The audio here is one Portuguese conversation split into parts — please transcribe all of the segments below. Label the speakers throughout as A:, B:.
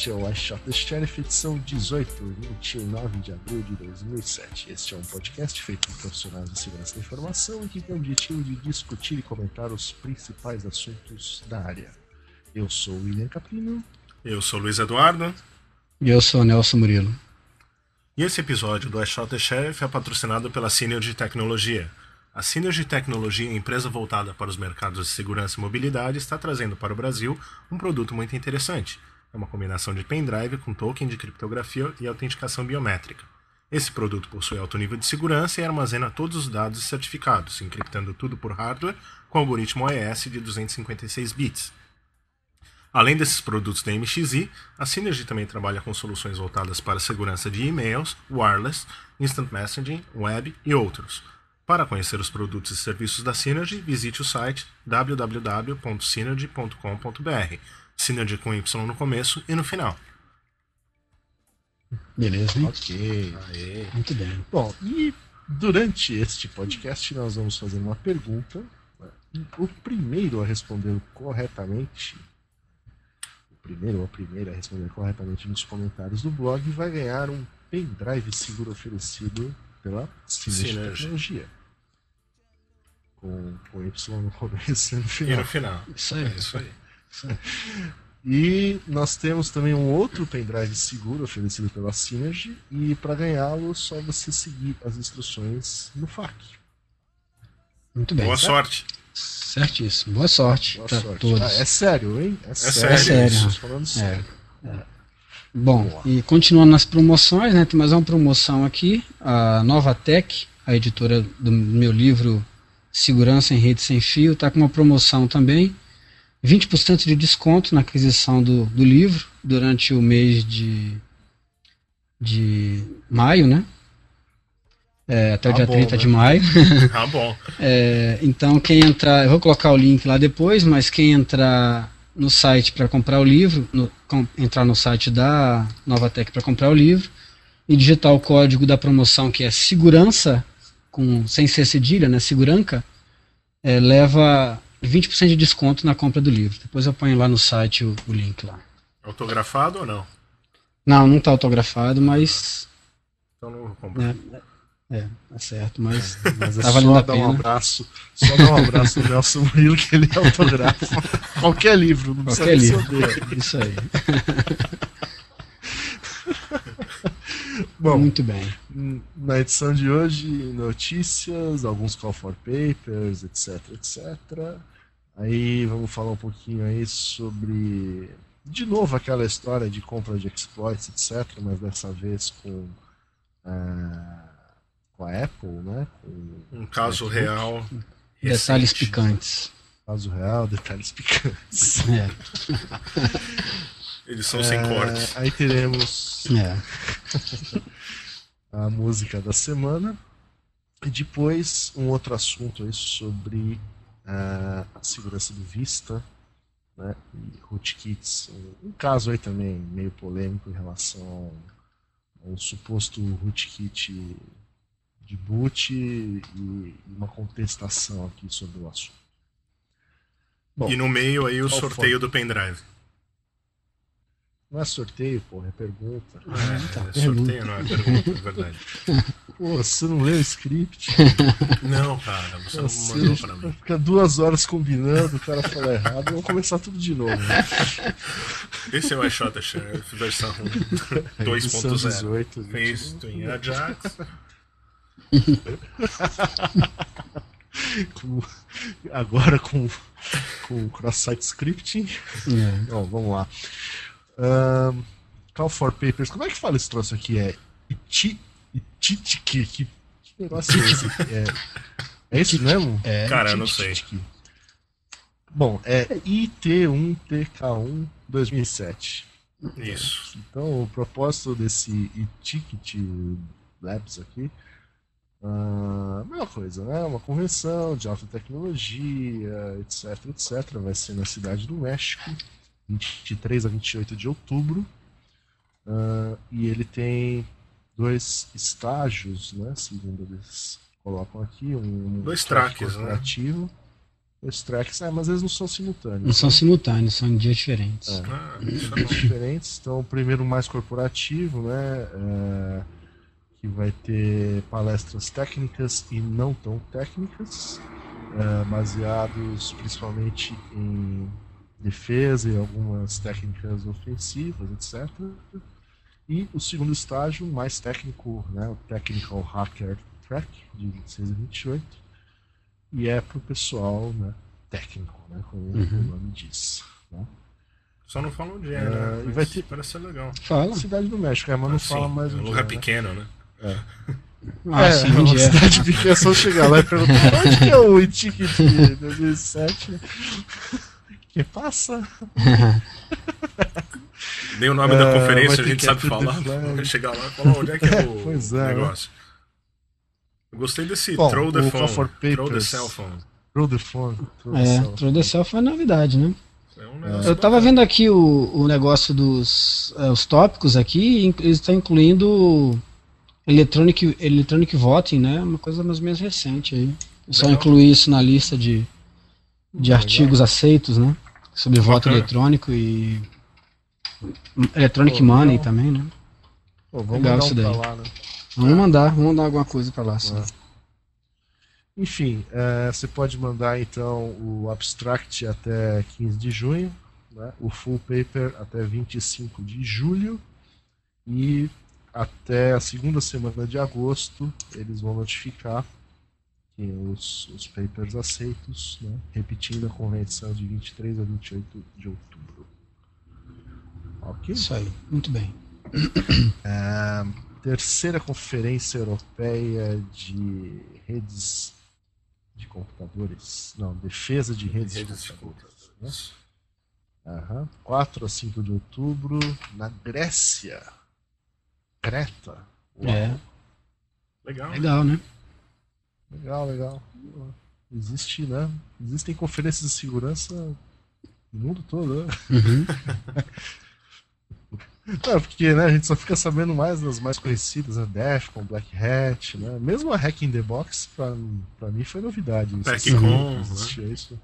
A: Este é o Shot the Sheriff, edição 18, 29 de abril de 2007. Este é um podcast feito por profissionais de segurança da informação e que tem o objetivo de discutir e comentar os principais assuntos da área. Eu sou o William Caprino.
B: Eu sou o Luiz Eduardo.
C: E eu sou o Nelson Murilo.
B: E esse episódio do Shot the Sheriff é patrocinado pela Synergy Tecnologia. A Synergy Tecnologia, empresa voltada para os mercados de segurança e mobilidade, está trazendo para o Brasil um produto muito interessante. É uma combinação de pendrive com token de criptografia e autenticação biométrica. Esse produto possui alto nível de segurança e armazena todos os dados e certificados, encriptando tudo por hardware com algoritmo OES de 256 bits. Além desses produtos da MXI, a Synergy também trabalha com soluções voltadas para segurança de e-mails, wireless, instant messaging, web e outros. Para conhecer os produtos e serviços da Synergy, visite o site www.synergy.com.br. Synergy com Y no começo e no final.
C: Beleza?
A: Ok.
C: Aê. Muito bem.
A: Bom, e durante este podcast nós vamos fazer uma pergunta. O primeiro a responder corretamente, o primeiro ou a primeira a responder corretamente nos comentários do blog vai ganhar um pendrive seguro oferecido pela Synergy Tecnologia com, com Y no começo e no final.
B: E no final.
C: Isso aí.
B: É isso aí.
A: E nós temos também um outro pendrive seguro oferecido pela Synergy. E para ganhá-lo, só você seguir as instruções no FAQ.
C: Muito bem.
B: Boa
A: certo?
B: sorte.
C: Certíssimo. Boa sorte
A: Boa
C: para
A: sorte.
C: todos.
A: Ah, é sério, hein? É,
B: sério.
C: sério.
A: Estamos falando sério.
C: Bom,
A: Boa.
C: e continuando nas promoções, né, tem mais uma promoção aqui. A Nova Tech, a editora do meu livro Segurança em Rede Sem Fio, está com uma promoção também. 20% de desconto na aquisição do, do livro durante o mês de, de maio, né? É, até o
A: Tá
C: dia
A: bom,
C: 30
A: né?
C: de maio.
B: Tá bom.
C: É, então, quem entrar, eu vou colocar o link lá depois, mas quem entrar no site para comprar o livro, no- com- entrar no site da Novatec para comprar o livro e digitar o código da promoção que é segurança, com, sem ser cedilha, né, seguranca, é, leva 20% de desconto na compra do livro. Depois eu ponho lá no site o, o link lá.
B: Autografado ou não?
C: Não, não está autografado, mas
B: Então não vou comprar.
C: é, é, é certo, mas
A: Mas é
C: tá valendo
A: só
C: a
A: dar um
C: pena.
A: abraço. Só dar um abraço no Nelson Murilo que ele autografa. Qualquer livro, não
C: Qualquer
A: precisa
C: livro. Isso aí.
A: Bom,
C: Muito bem.
A: Na edição de hoje, notícias, alguns call for papers, etc, etc. Aí vamos falar um pouquinho aí sobre, de novo, aquela história de compra de exploits, etc, mas dessa vez com, ah, com a Apple, né? Com
B: Um caso real.
C: Detalhes
B: recente.
C: picantes.
A: caso real, detalhes picantes.
C: É,
B: Eles são sem
A: É,
B: corte.
A: Aí teremos
C: é.
A: a música da semana. E depois um outro assunto aí sobre a segurança do Vista né, e rootkits. Um, caso aí também meio polêmico em relação ao, suposto rootkit de boot e, uma contestação aqui sobre o assunto. Bom,
B: E no meio aí o sorteio
A: foi?
B: do pendrive.
A: Não é sorteio, porra, é pergunta.
B: É,
C: tá.
B: é sorteio, não é pergunta, é verdade.
A: Pô, você não leu o script?
B: Não, cara, você não mandou pra mim.
A: fica duas horas combinando, o cara fala errado, vamos começar tudo de novo. né?
B: Esse é o iShot Sheriff versão
A: Edição
B: 2.0.
A: 18,
B: Feito em Ajax.
A: com- agora com, com cross-site scripting.
C: é.
A: Bom, vamos lá. Ahn, call for papers. Como é que fala esse troço aqui? É iti, ititiki. Que, negócio é esse? É, é isso mesmo?
C: É,
B: Cara, eu não sei.
A: Bom, é IT1TK1 2007.
B: Isso.
A: Então, o propósito desse e-ticket labs aqui, ah, mesma coisa, né? Uma convenção de alta tecnologia, etc, etc. Vai ser na cidade do México, 23 a 28 de outubro. Ah, e ele tem dois estágios, né? Segundo eles colocam aqui, um
B: Dois
A: track
B: tracks, né?
A: corporativo. Dois tracks, é, mas eles não são simultâneos.
C: Não são
A: né?
C: simultâneos, são em dias diferentes.
A: É.
B: Ah, é
A: São
B: bom.
A: diferentes. Então, o primeiro mais corporativo, né? é, que vai ter palestras técnicas e não tão técnicas, é, baseados principalmente em defesa e algumas técnicas ofensivas, etc. E o segundo estágio, mais técnico, né? O Technical Hacker Track, de 26 a 28. E é para o pessoal né, técnico, né? Como o
C: Uhum.
A: nome diz. Né?
B: Só não falam onde é,
A: É,
B: né?
A: e vai ter-
B: Parece ser legal.
C: Fala.
A: Cidade do México, é, mas não
B: Assim,
A: fala mais
B: é um
A: onde
B: lugar
A: é, né?
B: pequeno, né?
C: Ah,
A: é,
C: sim,
A: é uma
C: onde é.
A: cidade pequena, é só chegar lá e perguntar onde que é o Itique de 2007? Que passa?
B: Dei o nome
A: É,
B: da
A: vai
B: conferência, a gente sabe
A: the
B: falar. Chegar lá e falar onde é que é o
A: Pois é,
B: negócio. Eu gostei desse
A: Bom,
B: throw the phone. Throw the cell phone.
A: Throw the phone. Throw the
C: É,
A: cell.
C: Throw the Cell foi novidade, né?
B: É um
C: Eu tava
B: bacana.
C: vendo aqui o, o negócio dos é, os tópicos aqui, eles estão incluindo electronic, electronic voting, né? Uma coisa mais ou menos recente aí. Eu só incluí isso na lista de, de artigos aceitos, né? Sobre voto
B: Bacana.
C: eletrônico e electronic
A: Pô,
C: money também, né?
A: Pô, vamos
C: Legal
A: mandar
C: isso daí.
A: lá, né?
C: Vamos mandar, vamos mandar alguma coisa pra lá. Sim.
A: É. Enfim, é, você pode mandar então o abstract até 15 de junho, né? o full paper até 25 de julho e até a segunda semana de agosto eles vão notificar os, os papers aceitos, né? repetindo a convenção de 23 a 28 de outubro. Ok?
C: Isso aí, muito bem.
A: É, terceira conferência europeia de redes de computadores. Não, defesa de redes,
B: Redes
A: de
B: de
A: computadores. né? Aham. 4 a 5 de outubro, na Grécia. Creta. Uau.
C: É,
B: Legal.
C: legal, né?
A: Legal, legal. Existe, né? Existem conferências de segurança no mundo todo, né?
C: Uhum.
A: É, porque né, a gente só fica sabendo mais das mais conhecidas, né? Defcon, Black Hat, né? Mesmo a Hack in the Box, pra, pra mim foi novidade.
B: Packcon, né?
A: Existia isso.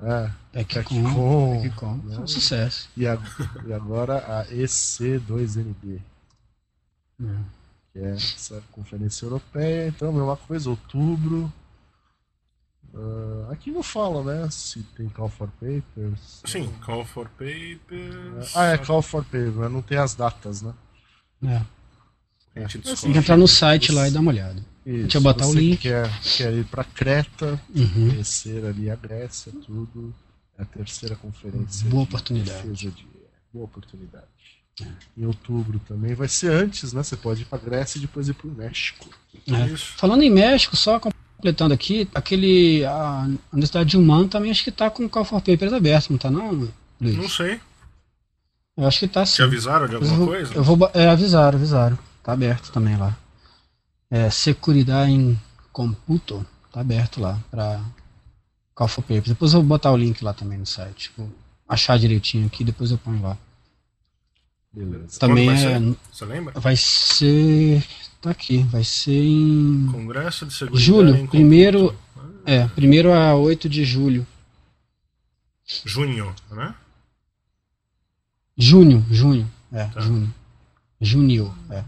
A: É, Packcon.
C: Packcom,
A: né?
C: foi um sucesso.
A: E, a- e agora a EC2NB,
C: É.
A: que é essa conferência europeia. Então, mesma coisa, outubro. Ah, aqui não fala, né? Se tem Call for Papers.
B: Sim, Call for Papers.
A: Ah, é Call for Papers, mas não tem as datas, né?
C: É.
B: A
A: Tem
C: que entrar no site lá e dar uma olhada.
A: Isso,
C: Deixa eu botar o link.
A: Quer, quer ir para Creta,
C: Uhum.
A: conhecer ali a Grécia, tudo. É a terceira conferência.
C: Boa
A: de
C: oportunidade.
A: defesa de- Boa oportunidade. Em outubro também. Vai ser antes, né? Você pode ir para Grécia e depois ir para o México.
C: É.
B: Isso.
C: Falando em México, só completando aqui, aquele. A Universidade de Humano também acho que tá com o Call for Papers aberto, não tá não, Luiz?
B: Não sei.
C: Eu acho que tá
B: Te
C: sim.
B: avisaram de
C: Mas
B: alguma
C: eu vou,
B: coisa?
C: eu vou é, avisaram, avisaram. Tá aberto também lá. É, Seguridade em Computo, tá aberto lá pra Call for Papers. Depois eu vou botar o link lá também no site. Vou achar direitinho aqui, depois eu ponho lá.
A: Beleza.
C: Também
B: vai
C: é,
B: ser? Você lembra?
C: vai ser. Tá aqui, vai ser em.
B: Congresso de Seguridade.
C: Julho,
B: em
C: primeiro-
B: Computo.
C: É, primeiro a 8 de julho.
B: Junho, né?
C: Junho, junho. É,
B: Tá.
C: junho. Junho, é.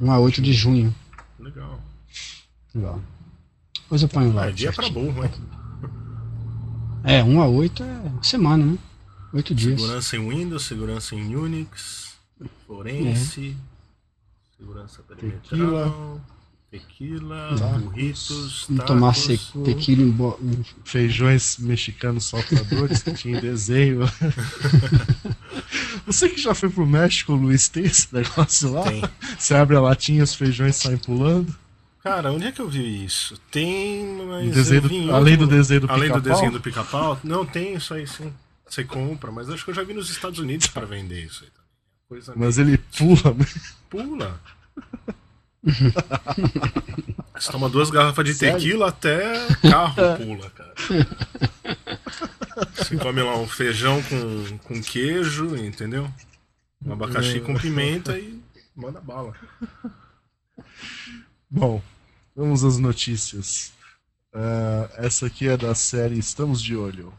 C: 1 a 8 de junho.
B: Legal.
C: Legal. Depois eu ponho lá.
B: Ah, é dia pra burro, hein?
C: É, 1 a 8 é semana, né? 8 dias.
B: Segurança em Windows, segurança em Unix, forense, segurança perimetral, tequila,
A: Tacos.
B: burritos,
C: tomar
B: tacos.
C: se- tequila em bo...
A: Feijões mexicanos saltadores que tinha em desenho. Você que já foi pro México, Luiz, tem esse negócio lá?
B: Tem.
A: Você abre a latinha, os feijões saem pulando.
B: Cara, onde é que eu vi isso? Tem, mas
A: Desenho do- além do desenho do
B: Além do
A: pica-pau?
B: desenho do pica-pau? Não, tem isso aí sim. Você compra, mas acho que eu já vi nos Estados Unidos pra vender isso aí também. Coisa
A: Mas ele pula. né?
B: Pula. Você toma duas garrafas de
A: Sério?
B: tequila até carro pula, cara. Você come lá um feijão com, com queijo, entendeu? Um abacaxi com pimenta e manda bala.
A: Bom, vamos às notícias. Uh, essa aqui é da série Estamos de Olho.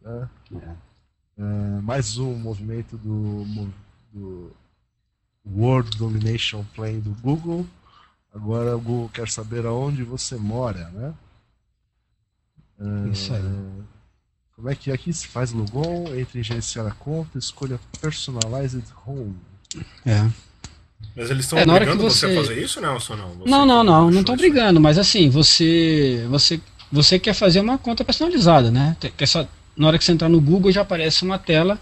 A: Né? É. Uh, mais um movimento do, do World Domination Plan do Google. Agora o Google quer saber aonde você mora, né?
C: Uh, Isso aí.
A: Como é que é aqui se faz logon, entre em gerenciar a conta, escolha Personalized Home.
C: É.
B: Mas eles estão é, obrigando você... você... a fazer isso, Nelson? Não,
C: você não, não, não, não estão brigando, mas assim, você, você, você quer fazer uma conta personalizada, né? Quer só, na hora que você entrar no Google já aparece uma tela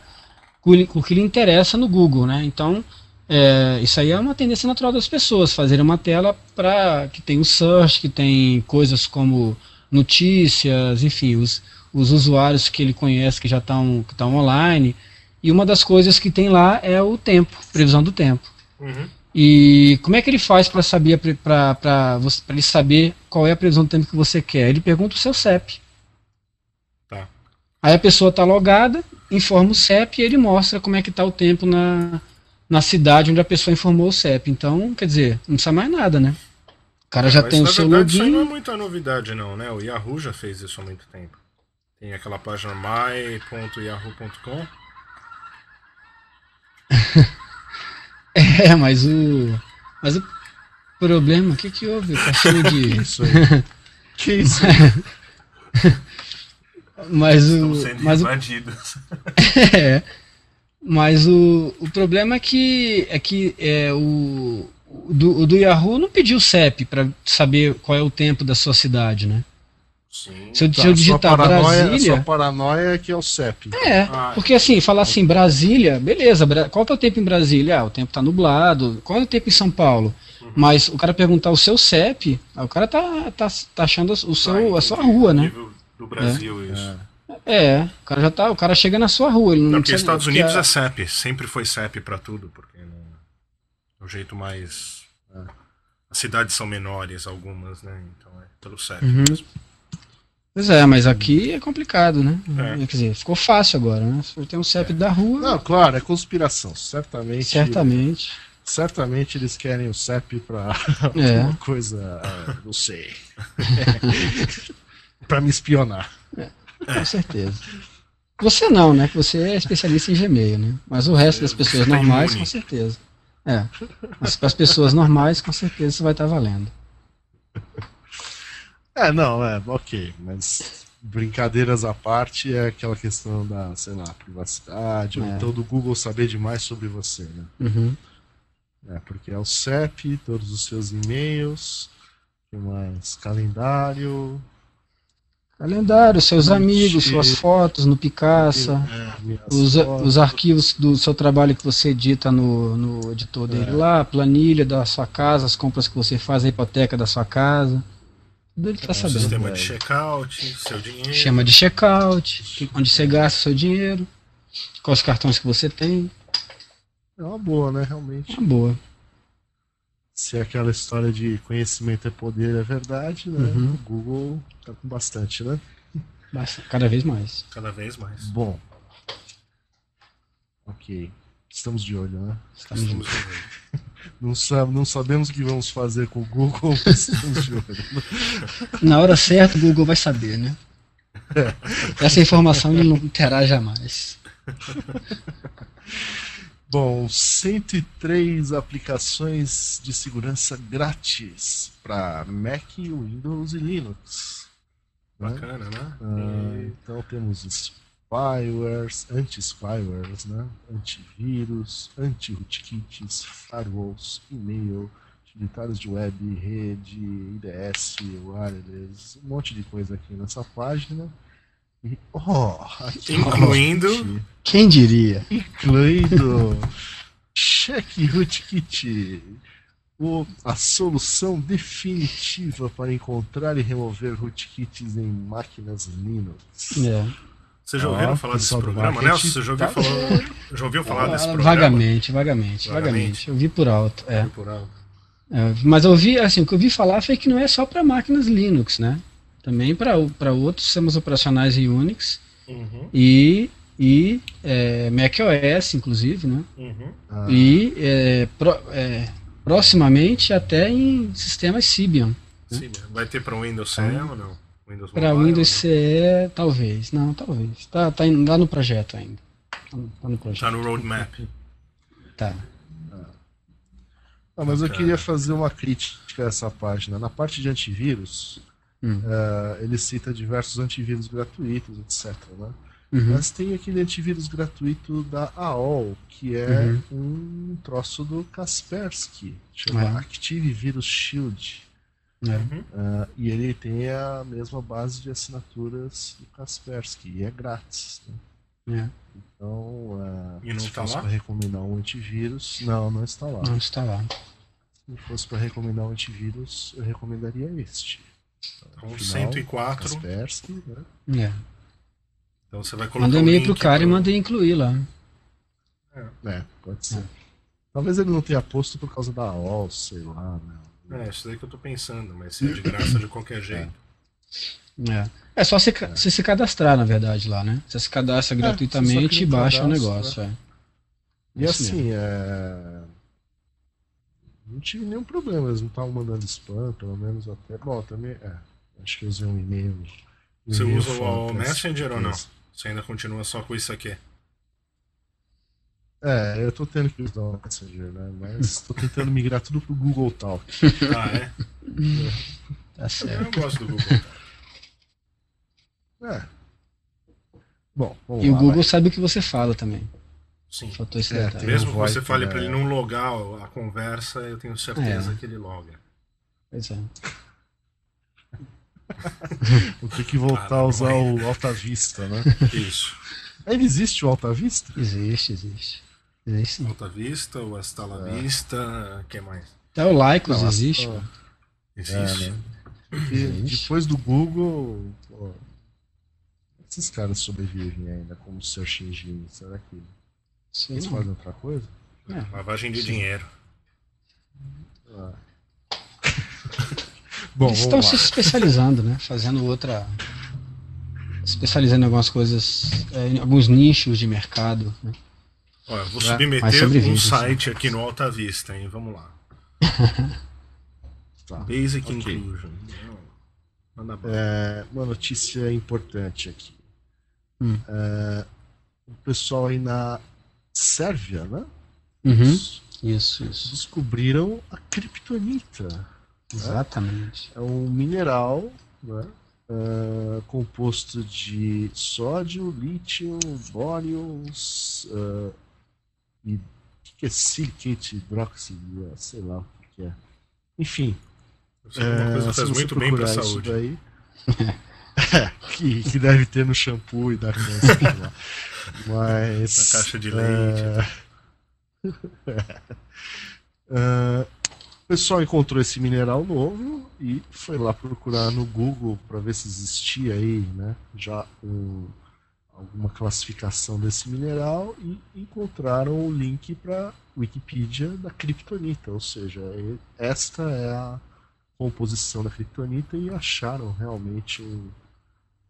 C: com o que lhe interessa no Google, né? Então, é, isso aí é uma tendência natural das pessoas, fazerem uma tela para que tem o search, que tem coisas como notícias, enfim, os, os usuários que ele conhece que já estão que online. E uma das coisas que tem lá é o tempo, previsão do tempo. Uhum. E como é que ele faz para saber para ele saber qual é a previsão do tempo que você quer? Ele pergunta o seu CEP. Aí a pessoa está logada, informa o CEP e ele mostra como é que está o tempo na, na cidade onde a pessoa informou o CEP. Então, quer dizer, não precisa mais nada, né? O cara é, já tem o seu verdade, login. Isso
B: não é muita novidade, não, né? O Yahoo já fez isso há muito tempo. Tem aquela página my.yahoo.com.
C: É, mas o. Mas o problema, o que que houve? Tá cheio de.
A: isso aí. que isso?
C: mas o.
B: sendo
C: mas
B: invadidos.
C: O, é. Mas o, o problema é que é que é, o, do, o do Yahoo não pediu CEP para saber qual é o tempo da sua cidade, né?
B: Sim.
C: Se eu, tá, se eu digitar paranoia, Brasília. A
A: sua paranoia é que é o CEP.
C: É, ah, porque assim, falar assim, Brasília, beleza, qual que é o tempo em Brasília? Ah, o tempo tá nublado. Qual é o tempo em São Paulo? Uhum. Mas o cara perguntar o seu CEP, o cara tá, tá, tá achando o seu, a sua rua, né?
B: Do Brasil, é. isso.
C: É, o cara já tá, o cara chega na sua rua. Ele não,
B: não porque Estados Unidos é CEP, sempre foi CEP para tudo, porque é o jeito mais. É. As cidades são menores, algumas, né? Então é pelo CEP uhum. mesmo.
C: Pois é, mas aqui é complicado, né? É. Quer dizer, ficou fácil agora, né? Se tem um CEP é. da rua.
A: Não, claro, é conspiração. Certamente.
C: Certamente.
A: Certamente eles querem o CEP pra é. alguma coisa. Ah, não sei. pra me espionar.
C: É, com certeza. Você não, né? Que você é especialista em Gmail, né? Mas o resto das pessoas tá normais, com certeza. É. Mas para as pessoas normais, com certeza isso vai estar valendo.
A: É, não, é, ok, mas brincadeiras à parte é aquela questão da, sei lá, privacidade, é. ou então do Google saber demais sobre você, né?
C: Uhum.
A: É, porque é o CEP, todos os seus e-mails, que mais? Calendário.
C: Calendário, seus amigos, suas fotos no Picasa, é, os, fotos. os arquivos do seu trabalho que você edita no, no editor dele é. lá, planilha da sua casa, as compras que você faz, a hipoteca da sua casa. Tudo ele tá sabendo.
B: Sistema de checkout, seu dinheiro.
C: Chama de checkout, onde você gasta seu dinheiro, quais cartões que você tem.
A: É uma boa, né? Realmente.
C: Uma boa.
A: Se aquela história de conhecimento é poder é verdade, né? Uhum. O Google tá com bastante, né?
C: Cada vez mais.
B: Cada vez mais.
A: Bom. Ok. Estamos de olho, né?
C: Estamos, estamos de olho.
A: Não, sabe, não sabemos o que vamos fazer com o Google, mas estamos de olho.
C: Na hora certa o Google vai saber, né? É. Essa informação ele não terá jamais.
A: Bom, 103 aplicações de segurança grátis para Mac, Windows e Linux.
B: Né? Bacana, né? né?
A: Ah, então temos spywares, anti-spywares, né? antivírus, anti-rootkits, firewalls, e-mail, utilitários de web, rede, IDS, wireless, um monte de coisa aqui nessa página. Oh,
B: incluindo.
C: Quem diria?
A: Incluindo Check Rootkit, o, a solução definitiva para encontrar e remover rootkits em máquinas Linux.
C: É.
B: Você já ouviu falar desse programa, Nelson? Você já ouviu, tá... falar, já ouviu falar desse programa?
C: Vagamente, vagamente, vagamente. Eu vi por alto. É.
B: Vi por alto.
C: É, mas eu vi, assim, o que eu vi falar foi que não é só para máquinas Linux, né? Também para outros sistemas operacionais em Unix uhum. e, e é, macOS, inclusive, né?
B: Uhum.
C: Ah. E é, pro, é, proximamente até em sistemas Symbian.
B: Né? Vai ter para o Windows 10 ou não? Windows
C: Para Windows
B: né?
C: CE, talvez. Não, talvez. Tá, tá indo lá no projeto ainda. Tá no, tá no projeto.
B: Tá no roadmap.
C: Tá.
A: Ah, mas eu queria fazer uma crítica a essa página. Na parte de antivírus,
C: Hum.
A: eh, ele cita diversos antivírus gratuitos, etc. Né?
C: Uhum.
A: Mas tem aquele antivírus gratuito da AOL, que é
C: Uhum.
A: um troço do Kaspersky, chama
C: É.
A: Active Virus Shield.
B: Uhum.
A: Ah, e ele tem a mesma base de assinaturas do Kaspersky, e é grátis. né? Então, ah,
B: E não
A: se
B: tá
A: fosse para recomendar um antivírus, não, não está lá.
C: Não está lá.
A: Se fosse para recomendar um antivírus, eu recomendaria este.
B: Então,
A: Afinal,
B: 104.
A: Kaspersky, né?
C: É.
B: Então você vai colocar
C: Manda
B: o
C: e-mail pro cara e
B: pro-
C: manda incluir lá.
A: É, pode ser. Talvez ele não tenha posto por causa da AOL, sei lá, né?
B: É, isso daí que eu tô pensando, mas se é de graça de qualquer jeito.
C: É. É só se, ca- você se cadastrar, na verdade, lá, né? Você se cadastra
A: É,
C: gratuitamente e
A: um
C: baixa o negócio. É.
A: E assim, é... não tive nenhum problema, eles não estavam mandando spam, pelo menos até. Bom, também. É, acho que eu usei um e-mail. um
B: Você
A: e-mail
B: usa o Messenger ou não? Você ainda continua só com isso aqui?
A: É, eu tô tendo que usar o Messenger, né? Mas tô tentando migrar tudo pro Google Talk.
B: Ah, é?
C: Tá certo.
B: Eu gosto do Google.
A: É. Bom, vamos
C: E o
A: lá,
C: Google
A: vai.
C: sabe o que você fala também.
B: Sim.
C: Faltou esse
A: É,
C: detalhe.
B: Mesmo que você fale pra ele não logar a conversa, eu tenho certeza
C: É.
B: que ele loga.
C: Pois é.
A: Vou ter que voltar
B: Ah,
A: a usar o Alta Vista, né?
B: Isso.
A: Ainda existe o Alta Vista?
C: Existe, existe. Existe sim.
B: Alta Vista, o Hasta la
A: É.
B: Vista, o que mais?
C: Até o Lycos existe. pô.
B: Existe.
A: É, né? Porque
C: Existe.
A: depois do Google, pô, esses caras sobrevivem ainda como search engine, será que
C: Sei
A: eles fazem outra coisa?
C: É.
B: Lavagem de dinheiro.
A: Ah. Bom,
C: Eles estão
A: vamos
C: se
A: lá.
C: especializando, né? Fazendo outra. Especializando em algumas coisas, é, em alguns nichos de mercado. Né?
B: Eu vou
C: mas
B: submeter um
C: sim.
B: site aqui no Alta Vista, hein? Vamos lá.
A: Tá.
B: Basic
A: Ok.
B: Inclusion.
A: É, uma notícia importante aqui.
C: Hum.
A: É, o pessoal aí na Sérvia, né?
C: Uhum. Isso, isso.
A: Descobriram a Kryptonita.
C: Exatamente.
A: É um mineral né, é, composto de sódio, lítio, bório é, e o que, é silicate hidroxide, sei lá o que é. Enfim,
B: que uma coisa
A: é,
B: faz muito bem
A: procurar isso
B: saúde.
A: daí, é, que, que deve ter no shampoo e da lá. Mas.
B: Na caixa de
A: é, é, o pessoal encontrou esse mineral novo e foi lá procurar no Google para ver se existia aí, né? Já um- alguma classificação desse mineral e encontraram o link para Wikipedia da Kryptonita, ou seja, e- esta é a composição da Kryptonita e acharam realmente um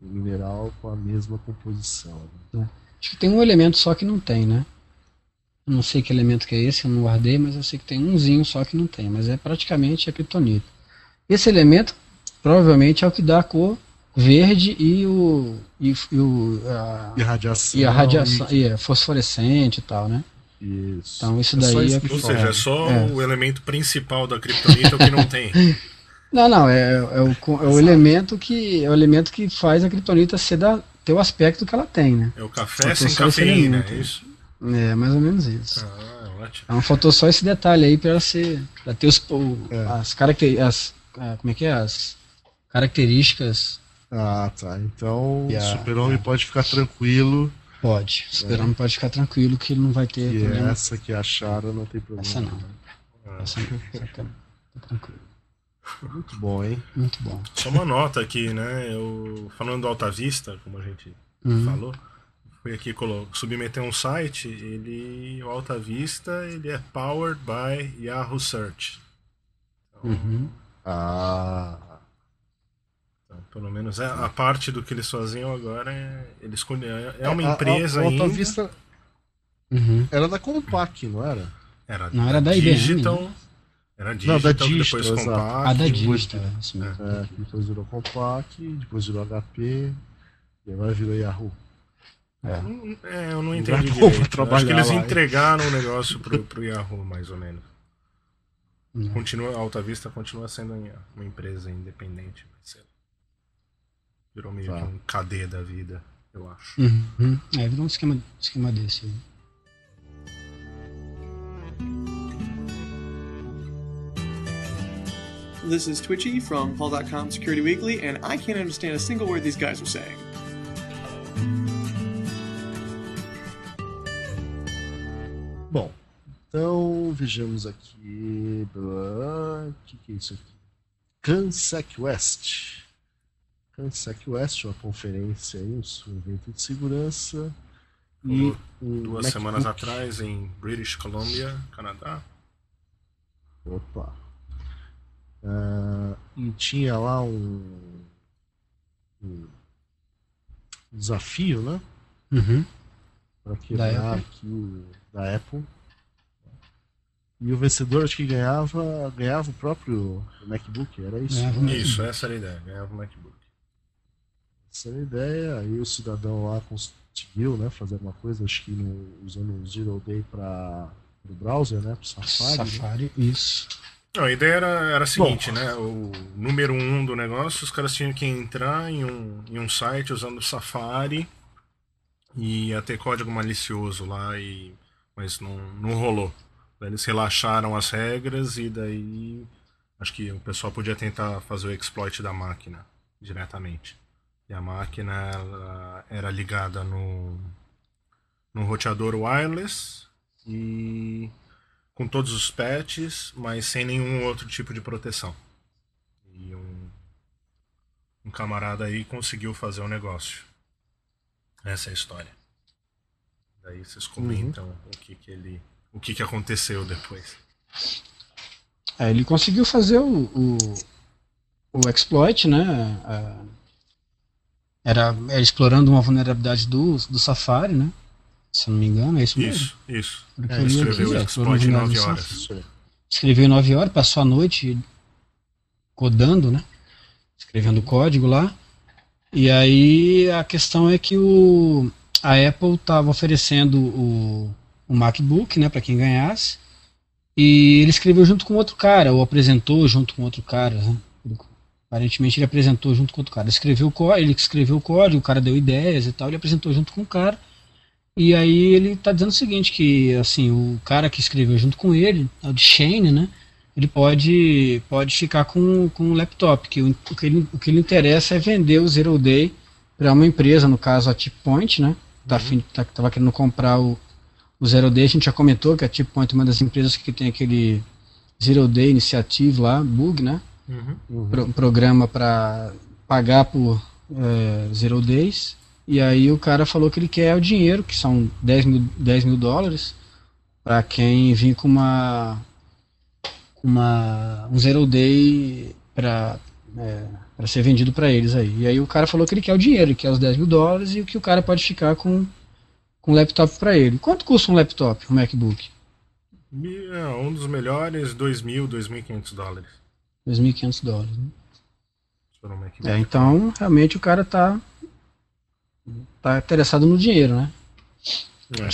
A: mineral com a mesma composição. né?
C: Acho que tem um elemento só que não tem, né? Eu não sei que elemento que é esse, eu não guardei, mas eu sei que tem umzinho só que não tem, mas é praticamente a kryptonita. Esse elemento provavelmente é o que dá a cor verde e o e, e o a,
A: E radiação.
C: e a radiação e é fosforescente e tal, né?
A: Isso.
C: Então isso
A: É
C: daí
A: isso
C: é
A: que
B: Ou
A: fala.
B: seja, é só
C: É.
B: o elemento principal da Kryptonita que não tem.
C: Não, não, é, é o, é o elemento que é o elemento que faz a kryptonita ser da, ter o aspecto que ela tem, né?
B: É o café
C: Faltou
B: sem cafeína,
C: elemento.
B: é isso?
C: É mais ou menos isso.
B: Ah, ótimo.
C: Então faltou só esse detalhe aí para ela ser, para ter os, o-
A: É.
C: as características, como é que é as características
A: Ah, tá. Então
C: E
A: o super-homem
C: é.
A: pode ficar tranquilo
C: pode. O super-homem pode ficar tranquilo que ele não vai ter
A: que
C: problema.
A: essa que acharam não tem problema.
C: Essa não.
B: Ah,
C: Essa não. Essa tá, tá tranquilo.
A: Muito bom, hein?
C: Muito bom.
B: Só uma nota aqui, né? Eu, falando do Alta Vista, como a gente
C: Uhum.
B: falou, fui aqui submeter um site, ele, o Alta Vista, ele é powered by Yahoo Search. Então,
C: Uhum.
A: Ah,
B: então, pelo menos é, a parte do que eles faziam agora é, eles é é uma
A: a- a-
B: empresa
A: a Alta
B: ainda.
A: Vista
C: Uhum.
A: era da Compaq, não era?
B: Era
C: Não era da IBM,
B: Digital. Era digital,
A: Não, da
B: depois
A: Digital, exato.
B: compact.
C: A da
A: depois-
C: Digital, é.
A: É, depois virou Compact, depois virou HP, e agora virou Yahoo.
B: Hum, É, eu não entendi direito. Eu Acho que eles
A: lá,
B: entregaram o negócio pro, pro Yahoo, mais ou menos.
C: Não.
B: Continua, a Alta Vista continua sendo uma empresa independente. mas sei lá. Virou meio
A: Tá.
B: que um KD da vida, eu acho.
C: Uhum. É, virou um esquema, esquema desse aí.
D: This is Twitchy from Paul.com Security Weekly, and I can't understand a single word these guys are saying.
A: Bom, então vejamos aqui. O que, que é isso aqui? CanSec West. CanSec West, uma conferência aí, um evento de segurança. E um
B: Duas
A: MacBook.
B: semanas atrás em British Columbia, Canadá.
A: Opa. Ah, e tinha lá um, um desafio, né?
C: Uhum.
A: Para quebrar
C: Apple.
A: aqui o da Apple. E o vencedor acho que ganhava, ganhava o próprio MacBook, era isso?
C: Ganhava
A: né?
C: o
B: Isso, essa era a ideia. Ganhava o MacBook.
A: Essa era a ideia. Aí o cidadão lá conseguiu né, fazer uma coisa, acho que no- usando o Zero Day para o browser, né? Para Safari. né?
C: Safari, isso.
B: Não, a ideia era, era a seguinte, né? O número um do negócio, os caras tinham que entrar em um, em um site usando o Safari e ia ter código malicioso lá, e, mas não, não rolou. Daí eles relaxaram as regras e daí acho que o pessoal podia tentar fazer o exploit da máquina diretamente. E a máquina era ligada no, no roteador wireless e com todos os patches, mas sem nenhum outro tipo de proteção. E um, um camarada aí conseguiu fazer o negócio. Essa é a história. Daí vocês comentam o que que ele, o que que aconteceu depois.
C: É, ele conseguiu fazer o, o, o exploit, né? a- era, era explorando uma vulnerabilidade do, do Safari, né? Se não me engano, é isso mesmo.
B: Isso, isso.
C: Pelo que
A: É,
C: eu li
B: escreveu
C: aqui,
B: em
C: uma
B: 9
C: vulnerabilidade do
B: horas.
C: Escreveu em 9 horas, passou a noite codando, né? Escrevendo código lá. E aí a questão é que o, a Apple estava oferecendo o, o MacBook, né, para quem ganhasse. E ele escreveu junto com outro cara, ou apresentou junto com outro cara, né? Aparentemente ele apresentou junto com outro cara. Ele escreveu ele que escreveu o código, o cara deu ideias e tal, ele apresentou junto com o cara. E aí ele tá dizendo o seguinte, que assim, o cara que escreveu junto com ele, o de Shane, né? Ele pode, pode ficar com, com o laptop, que o, o que ele, o que ele interessa é vender o Zero Day para uma empresa, no caso a Tip Point, né? Tá, afim- tá, tava querendo comprar o, o Zero Day, a gente já comentou que a Tip Point é uma das empresas que tem aquele Zero Day Initiative lá, bug, né?
B: Uhum.
C: pro- um programa para pagar por é, Zero Days. E aí o cara falou que ele quer o dinheiro, que são 10 mil, 10 mil dólares, para quem vir com uma, uma um Zero Day para para ser vendido para eles aí. E aí o cara falou que ele quer o dinheiro, ele quer os 10 mil dólares e que o cara pode ficar com com um laptop para ele. Quanto custa um laptop, um MacBook?
B: É, um dos melhores, 2.000, 2.500 dólares.
C: 2.500 dólares. Né? É, então realmente o cara tá tá interessado no dinheiro, né?
B: É.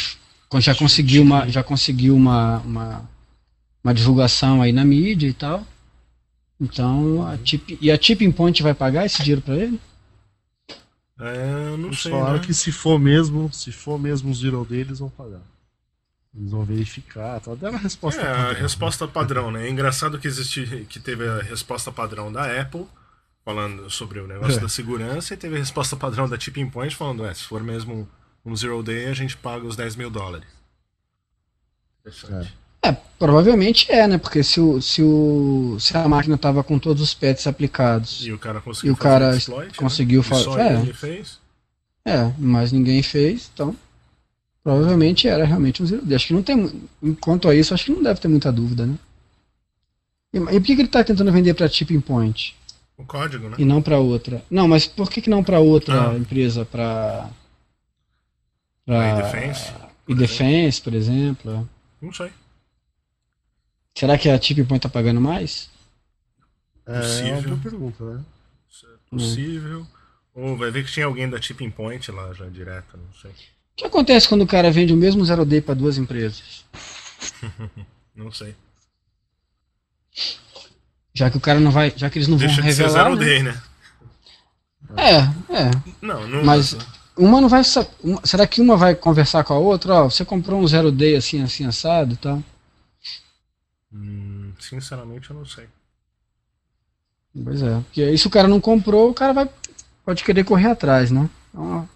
C: Quando já conseguiu uma já conseguiu uma, uma uma divulgação aí na mídia e tal. Então a Tip e a Tipping Point vai pagar esse dinheiro para ele?
B: É, eu não
A: Eles
B: sei,
A: falaram
B: né?
A: que se for mesmo, se for mesmo o Zero Day, eles vão pagar. Eles vão verificar, tá? Deram a resposta
B: É, a
A: padrão.
B: resposta padrão, né? É engraçado que existe, que teve a resposta padrão da Apple, falando sobre o negócio
A: É.
B: da segurança, e teve a resposta padrão da Tipping Point, falando, é, se for mesmo um zero day, a gente paga os 10 mil dólares. Interessante.
C: É, provavelmente é, né? Porque se o se o se a máquina tava com todos os patches aplicados,
B: E o cara conseguiu
C: E o
B: fazer
C: cara
B: um exploit,
C: conseguiu
B: né? E
C: fa-
B: só
C: é.
B: ele fez.
C: É, mas ninguém fez, então provavelmente era realmente um zero day. Acho que não tem, mu- quanto a isso, acho que não deve ter muita dúvida, né? E, e por que, que ele está tentando vender para Tipping Point
B: O código, né?
C: e não para outra? Não, mas por que, que não para outra
B: Ah.
C: empresa, para para e Defense, por exemplo?
B: Não sei.
C: Será que a Tip Point tá pagando mais?
A: É uma
B: Possível.
A: boa pergunta, né?
B: É possível. Ou vai ver que tinha alguém da Tipping Point lá já direto, não sei.
C: O que acontece quando o cara vende o mesmo Zero Day para duas empresas?
B: Não sei.
C: Já que o cara não vai. Já que eles não
B: Deixa
C: vão
B: de ser
C: revelar.
B: Zero
C: né?
B: Day, né?
C: É, é.
B: Não, não.
C: Mas uma não vai. será que uma vai conversar com a outra? Ó, você comprou um Zero Day assim, assim, assado e tal.
B: Hum, sinceramente, eu não sei.
C: Pois é. Porque aí se o cara não comprou, o cara vai. Pode querer correr atrás, né? É uma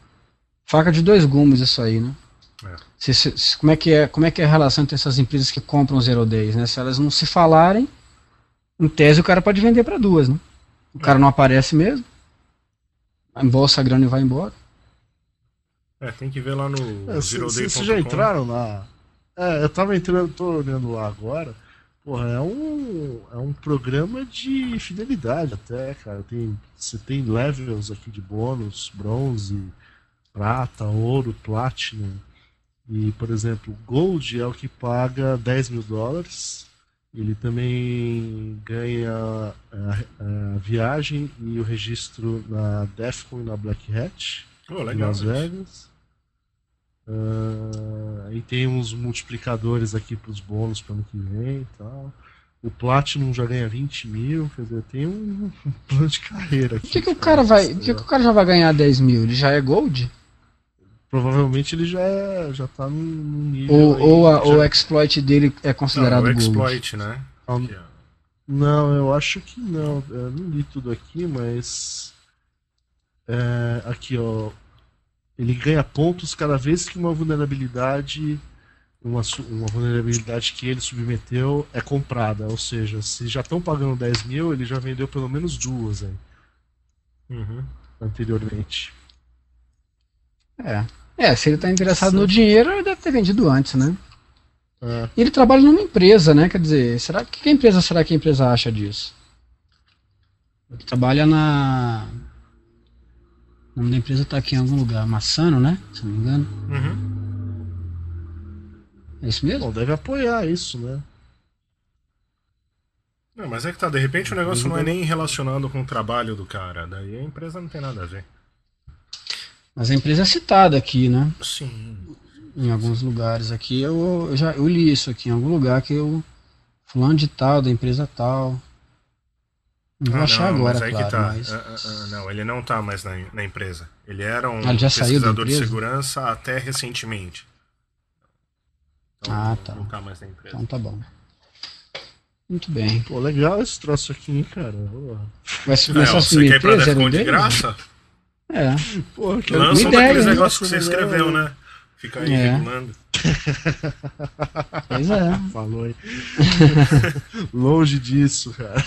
C: faca de dois gumes isso aí, né?
B: É.
C: Se- se- como, é que é, como é que é a relação entre essas empresas que compram Zero Days, né? Se elas não se falarem, em tese o cara pode vender para duas, né? O cara não aparece mesmo. Embolsa a grana e vai embora.
B: É, tem que ver lá no
A: É. Vocês já entraram na. É, eu tava entrando, tô olhando lá agora. Porra, é um, é um programa de fidelidade até, cara. Tem, você tem levels aqui de bônus, bronze, prata, ouro, platinum. E, por exemplo, Gold é o que paga 10 mil dólares. Ele também ganha a, a viagem e o registro na Defcon e na Black Hat
B: Oh,
A: em
B: legal.
A: Las. Vegas. Ah, aí tem uns multiplicadores aqui para os bônus para ano que vem e tal. O Platinum já ganha 20 mil, quer dizer, tem um, um plano de carreira aqui.
C: Por que, que o cara vai. Por que, que o cara já vai ganhar 10 mil? Ele já é gold?
A: Provavelmente ele já, é, já tá num, num nível.
C: Ou,
A: aí,
C: ou, a,
A: já-
C: ou o exploit dele é
B: Não,
C: considerado
B: é o
C: gold?
B: exploit, né?
A: Ah,
B: Aqui, ó.
A: Não, eu acho que não. Eu não li tudo aqui, mas. é, aqui, ó. Ele ganha pontos cada vez que uma vulnerabilidade. Uma, uma vulnerabilidade que ele submeteu é comprada. Ou seja, se já estão pagando 10 mil, ele já vendeu pelo menos duas aí,
B: Uhum.
A: anteriormente.
C: É. É, se ele tá interessado no dinheiro, ele deve ter vendido antes, né?
A: É,
C: E ele trabalha numa empresa, né? Quer dizer, será que, que empresa será que a empresa acha disso? Ele trabalha na. O nome da empresa tá aqui em algum lugar. Massano, né? Se não me engano.
B: Uhum.
C: É isso mesmo?
A: bom, deve apoiar isso, né?
B: Não, mas é que tá, de repente o negócio não é nem relacionado com o trabalho do cara. Daí a empresa não tem nada a ver.
C: Mas a empresa é citada aqui, né?
B: Sim.
C: Em alguns lugares aqui. Eu, eu já eu li isso aqui em algum lugar que eu. Fulano de tal, da empresa tal. Não vou
B: Ah,
C: achar
B: não,
C: agora,
B: mas aí
C: claro.
B: que tá.
C: Mas...
B: Ah, ah, ah, não, ele não tá mais na, na empresa. Ele era um
C: Ah, ele já saiu da
B: pesquisador de
C: empresa?
B: segurança até recentemente. Então,
C: Ah,
B: não-
C: tá.
B: Não tá mais na empresa.
C: Então tá bom. Muito bem.
A: Pô, legal esse troço aqui, hein, cara.
C: Vai se
B: Não,
C: começar a
B: você quer ir pra
C: zero
B: Defcon de graça?
C: É.
A: Pô, quero
B: Lança um
C: ideia,
B: daqueles
C: né?
B: negócios que você escreveu, né? Fica aí
C: É.
B: regulando.
C: Pois é.
A: Falou aí. Longe disso, cara.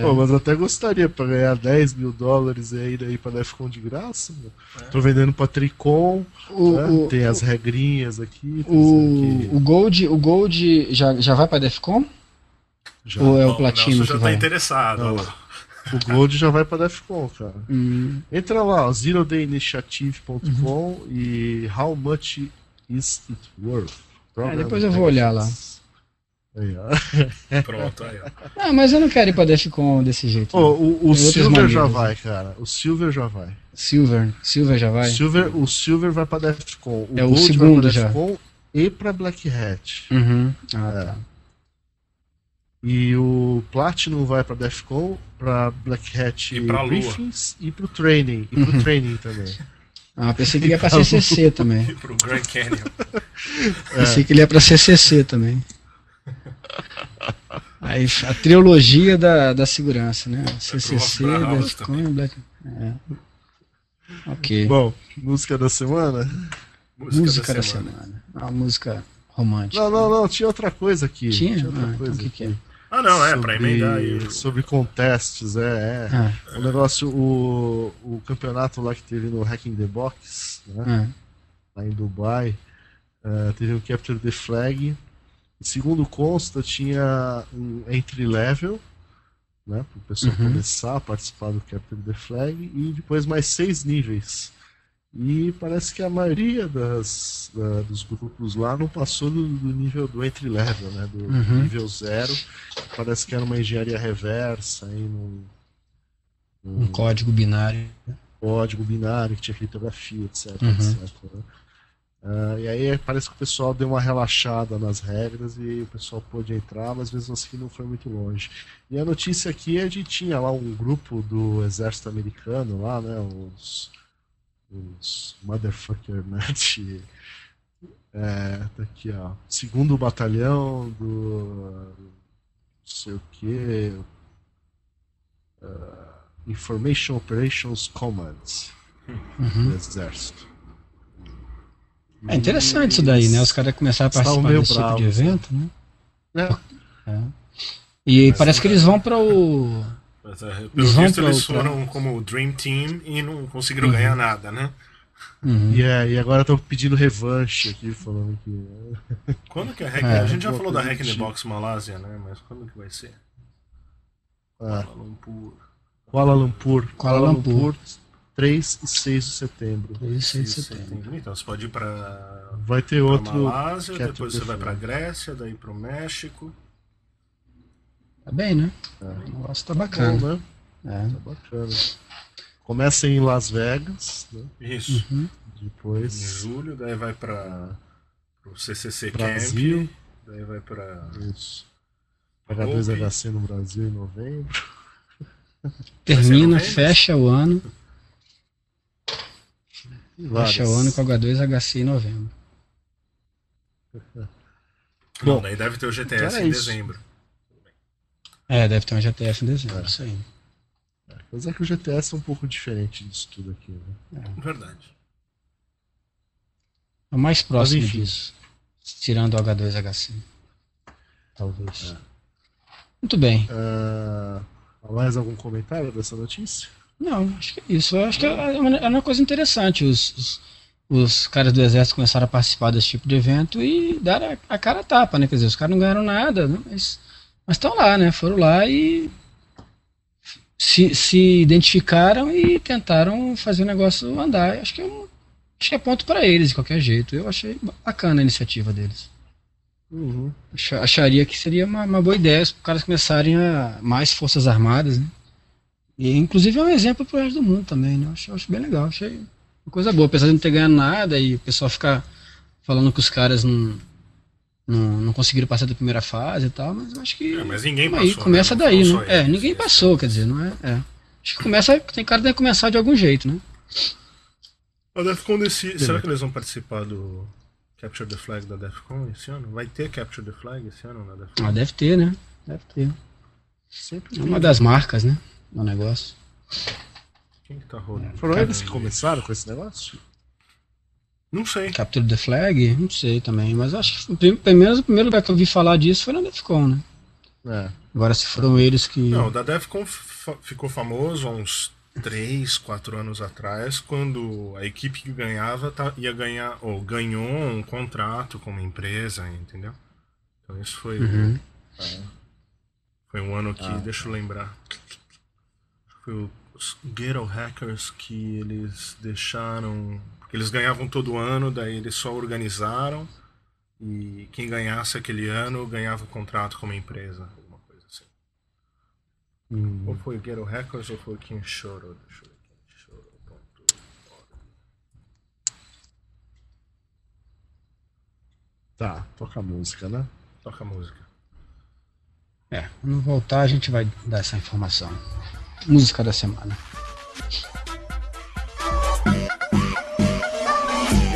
A: Pô, mas eu até gostaria pra ganhar 10 mil dólares e ir aí pra Defcon de graça. meu. Tô vendendo pra Tricom,
C: O,
A: né?
C: o,
A: tem as regrinhas aqui. tá
C: o, o Gold, o Gold já, já vai pra Defcon?
A: que já-
C: Ou é o Platino
B: Nelson
C: que
B: já tá
C: vai?
B: interessado.
A: Não,
B: ó lá.
A: O Gold já vai pra Defcon, cara.
C: Hum,
A: Entra lá, ó, zerodaynitiative.com
C: Uhum.
A: e how much is it worth?
C: É, depois eu vou olhar lá.
A: Aí, ó.
B: Pronto, aí, ó.
C: Ah, mas eu não quero ir pra Defcon desse jeito. Não.
A: o, o Silver já
C: maneiras,
A: vai, cara. O Silver já vai.
C: Silver. Silver já vai?
A: Silver, o Silver vai pra Defcon. O
C: É o
A: Gold
C: segundo
A: vai pra
C: já.
A: Defcon e pra Black Hat.
C: Uhum. Ah,
A: É.
C: tá.
A: E o Platinum vai pra Defcon, pra Black Hat
B: E pra Lua.
A: Briefings e pro Training. E pro
C: Uhum.
A: Training também.
C: Ah, pensei que ele ia pra CCC também.
B: E pro Grand Canyon.
C: Pensei que ele ia pra CCC também. Aí, a trilogia da, da segurança, né? CCC,
B: House
C: Defcon e Black... É. Ok.
A: Bom, música da semana?
C: música da semana. Uma música romântica.
A: Não, não, não, tinha outra coisa aqui.
C: Tinha?
A: outra
C: Ah, então
A: coisa
C: o que que é?
B: Ah, não, é, pra
A: Sobre-
B: emendar aí. o-
A: Sobre contestes, é, é.
C: Ah,
A: O negócio, o, o campeonato lá que teve no Hacking the Box, né?
C: ah,
A: lá em Dubai, eh, teve um Capture the Flag. Segundo consta, tinha um entry level, né, para o pessoal
C: Uhum.
A: começar a participar do Capture the Flag, e depois mais seis níveis. E parece que a maioria das, da- dos grupos lá não passou do, do nível do entry level, né? Do
C: Uhum.
A: nível zero. Parece que era uma engenharia reversa, aí num,
C: Um código binário.
A: código binário que tinha criptografia, etc.
C: Uhum.
A: etc né? Ah, e aí parece que o pessoal deu uma relaxada nas regras e o pessoal pôde entrar, mas mesmo assim não foi muito longe. E a notícia aqui é de tinha lá um grupo do exército americano lá, né? Os, os motherfucker, né? De, é, tá aqui, ó. Segundo batalhão do não sei o que. Information Operations Command
C: Uhum.
A: do exército.
C: É interessante isso daí, né? Os caras começaram a participar desse tipo de
A: né?
C: evento, né?
A: É.
C: É. E
B: Mas
C: parece
B: não
C: que
B: é.
C: eles vão para o.
B: É, pelo
C: vão
B: visto, eles
C: outra-
B: foram como o Dream Team e não conseguiram
C: Uhum.
B: ganhar nada, né?
C: Uhum.
A: E, é, e agora estão pedindo revanche aqui, falando que.
B: Quando que a Hack...
C: É.
B: A gente já falou da Hack in the. Box Malásia, né? Mas quando que vai ser?
A: Ah,
B: Kuala Lumpur.
A: Kuala Lumpur.
C: Kuala Lumpur.
A: 3 e 6 de setembro.
C: Isso aí
B: Isso,
C: você tem.
B: entendi. Então você pode ir pra,
A: Vai ter
B: pra
A: outro.
B: Malásia, depois você vai pra
A: Flag.
B: Grécia, daí pro México.
C: Tá bem, né?
A: É.
C: O negócio tá
A: Bom,
C: bacana.
A: né?
C: É.
A: Tá bacana. Começa em Las Vegas, né?
B: Isso.
C: Uhum.
B: Em
A: Depois
B: julho, daí vai pra pro CCC
A: Brasil.
B: Camp, daí vai pra
A: Isso. H2HC no Brasil em novembro.
C: Termina,
B: novembro?
C: fecha o ano.
A: Várias.
C: Fecha o ano com H2HC em novembro.
B: Não,
A: Bom,
B: daí deve ter o GTS em
A: isso.
B: dezembro.
C: É, deve ter um GTF em dezembro,
A: É.
C: isso aí.
A: Mas é que o GTS é um pouco diferente disso tudo aqui, né?
B: Verdade.
C: É o mais próximo disso. Tirando o H2HC. Talvez.
A: É.
C: Muito bem.
A: Ah, mais algum comentário dessa notícia?
C: Não, acho que é isso. Eu acho que é uma, é uma coisa interessante. Os, os, os caras do exército começaram a participar desse tipo de evento e dar a, a cara a tapa, né? Quer dizer, os caras não ganharam nada, né? mas mas estão lá, né? Foram lá e se, se identificaram e tentaram fazer o negócio andar. Acho que é, um, acho que é ponto para eles, de qualquer jeito. Eu achei bacana a iniciativa deles.
A: Uhum.
C: Acha- Acharia que seria uma, uma boa ideia os caras começarem a mais forças armadas, né? E inclusive é um exemplo pro resto do mundo também, né? Eu acho, acho bem legal, achei uma coisa boa, apesar de não ter ganhado nada e o pessoal ficar falando que os caras não, não, não conseguiram passar da primeira fase e tal, mas eu acho que
B: É, mas ninguém
C: aí,
B: passou.
C: começa
B: né? Não
C: daí, né? É, ninguém passou, quer dizer, não é, é. Acho que começa, tem cara que começar de algum jeito, né?
B: A Defcon desse... Será que eles vão participar do Capture the Flag da Defcon esse ano? Vai ter Capture the Flag esse ano na Defcon?
C: Ah, deve ter, né? Deve ter.
A: Sempre
C: É uma das marcas, né? Do negócio.
B: Quem que tá rodando?
A: Foram eles que começaram com esse negócio?
B: Não sei.
C: Capture the Flag? Não sei também, mas acho que menos o primeiro lugar que eu ouvi falar disso foi na Defcon, né?
A: É.
C: Agora se foram eles que.
B: Não, o da Defcon ficou famoso há uns 3, 4 anos atrás, quando a equipe que ganhava tá- ia ganhar, ou ganhou um contrato com uma empresa, entendeu? Então isso foi,
C: Uhum.
B: foi um ano que,
A: Ah.
B: deixa eu lembrar, foi os Ghetto Hackers que eles deixaram, eles ganhavam todo ano, daí eles só organizaram, e quem ganhasse aquele ano ganhava o contrato com uma empresa, alguma coisa assim.
A: Hum.
B: Ou foi o Ghetto Hackers ou foi o Kinshoro? Deixa eu ver.
A: Tá, toca a música, né?
B: Toca a música.
C: É, quando voltar a gente vai dar essa informação. Música da semana.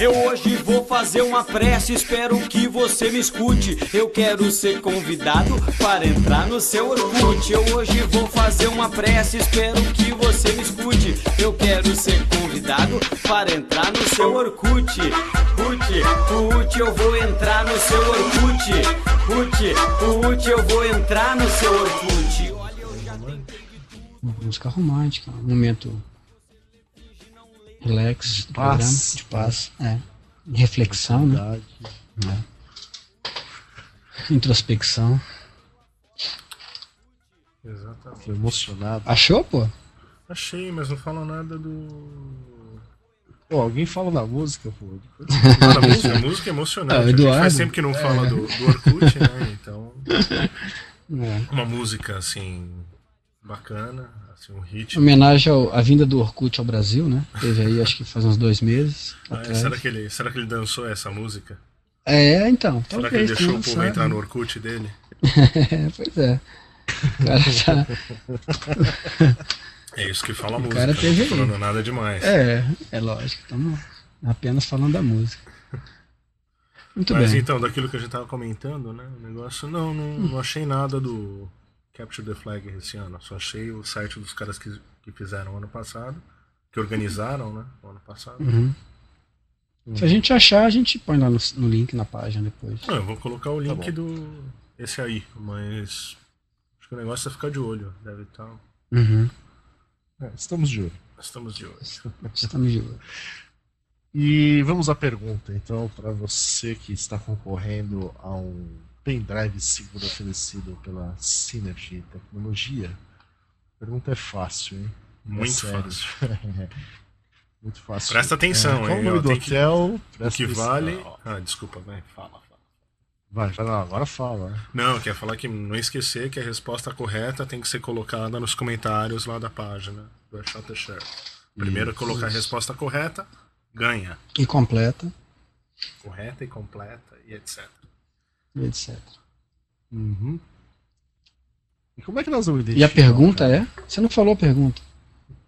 E: Eu hoje vou fazer uma prece, espero que você me escute. Eu quero ser convidado para entrar no seu Orkut. Eu hoje vou fazer uma prece, espero que você me escute. Eu quero ser convidado para entrar no seu Orkut. Ruth, Ruth, eu vou entrar no seu Orkut. Ruth, Ruth, eu vou entrar no seu Orkut.
C: Música romântica, um momento relax
A: paz.
C: programa, de paz, é. De reflexão, né?
A: Verdade.
C: Introspecção.
B: Exatamente.
A: Tô emocionado.
C: Achou, pô?
B: Achei, mas não fala nada do.
A: Pô, alguém fala da música, pô.
B: Ah, a música, a música é emocionante.
C: Ah,
B: a gente
C: Eduardo?
B: faz tempo que não fala do, do Orkut, né? Então,
C: É.
B: uma música assim bacana, assim, um hit.
C: Homenagem ao- à vinda do Orkut ao Brasil, né? Teve aí, acho que faz uns dois meses.
B: Ah,
C: atrás.
B: será, que ele, será que ele dançou essa música?
C: É, então.
B: será que ele deixou o povo entrar no Orkut dele?
C: É, pois é. O cara tá.
B: É isso que fala a música.
C: cara
B: não
C: teve aí.
B: falando nada demais.
C: É, é lógico. Estamos apenas falando da música. Muito
B: Mas
C: bem.
B: então, daquilo que a gente tava comentando, né? O negócio, não, não, não achei nada do Capture the Flag esse ano. Só achei o site dos caras que, que fizeram ano passado, que organizaram, né? O ano passado.
C: Uhum. Se a gente achar, a gente põe lá no, no link na página depois.
B: Não, eu vou colocar o link
A: bom.
B: do. Esse aí, mas. Acho que o negócio é ficar de olho. Deve estar.
C: Uhum.
A: É, estamos de olho.
B: Estamos de olho.
C: Estamos de olho.
A: E vamos à pergunta, então, para você que está concorrendo a um pendrive seguro oferecido pela Synergy Tecnologia. A pergunta é fácil, hein? É
B: Muito
A: sério.
B: fácil.
A: Muito fácil.
B: Presta atenção,
A: Qual
B: hein?
A: o nome do
B: tem que-
A: hotel?
B: O que
A: atenção.
B: vale. Ah, desculpa, vai, fala, fala.
A: Vai, lá, agora fala.
B: Não, quer falar que não esquecer que a resposta correta tem que ser colocada nos comentários lá da página do Shot. Primeiro
A: Isso.
B: colocar a resposta correta, ganha.
C: E completa,
B: Correta e completa e etc.
C: e etc.
A: Uhum. E como é que nós vamos
C: E a
A: identificar?
C: pergunta é? Você não falou a pergunta.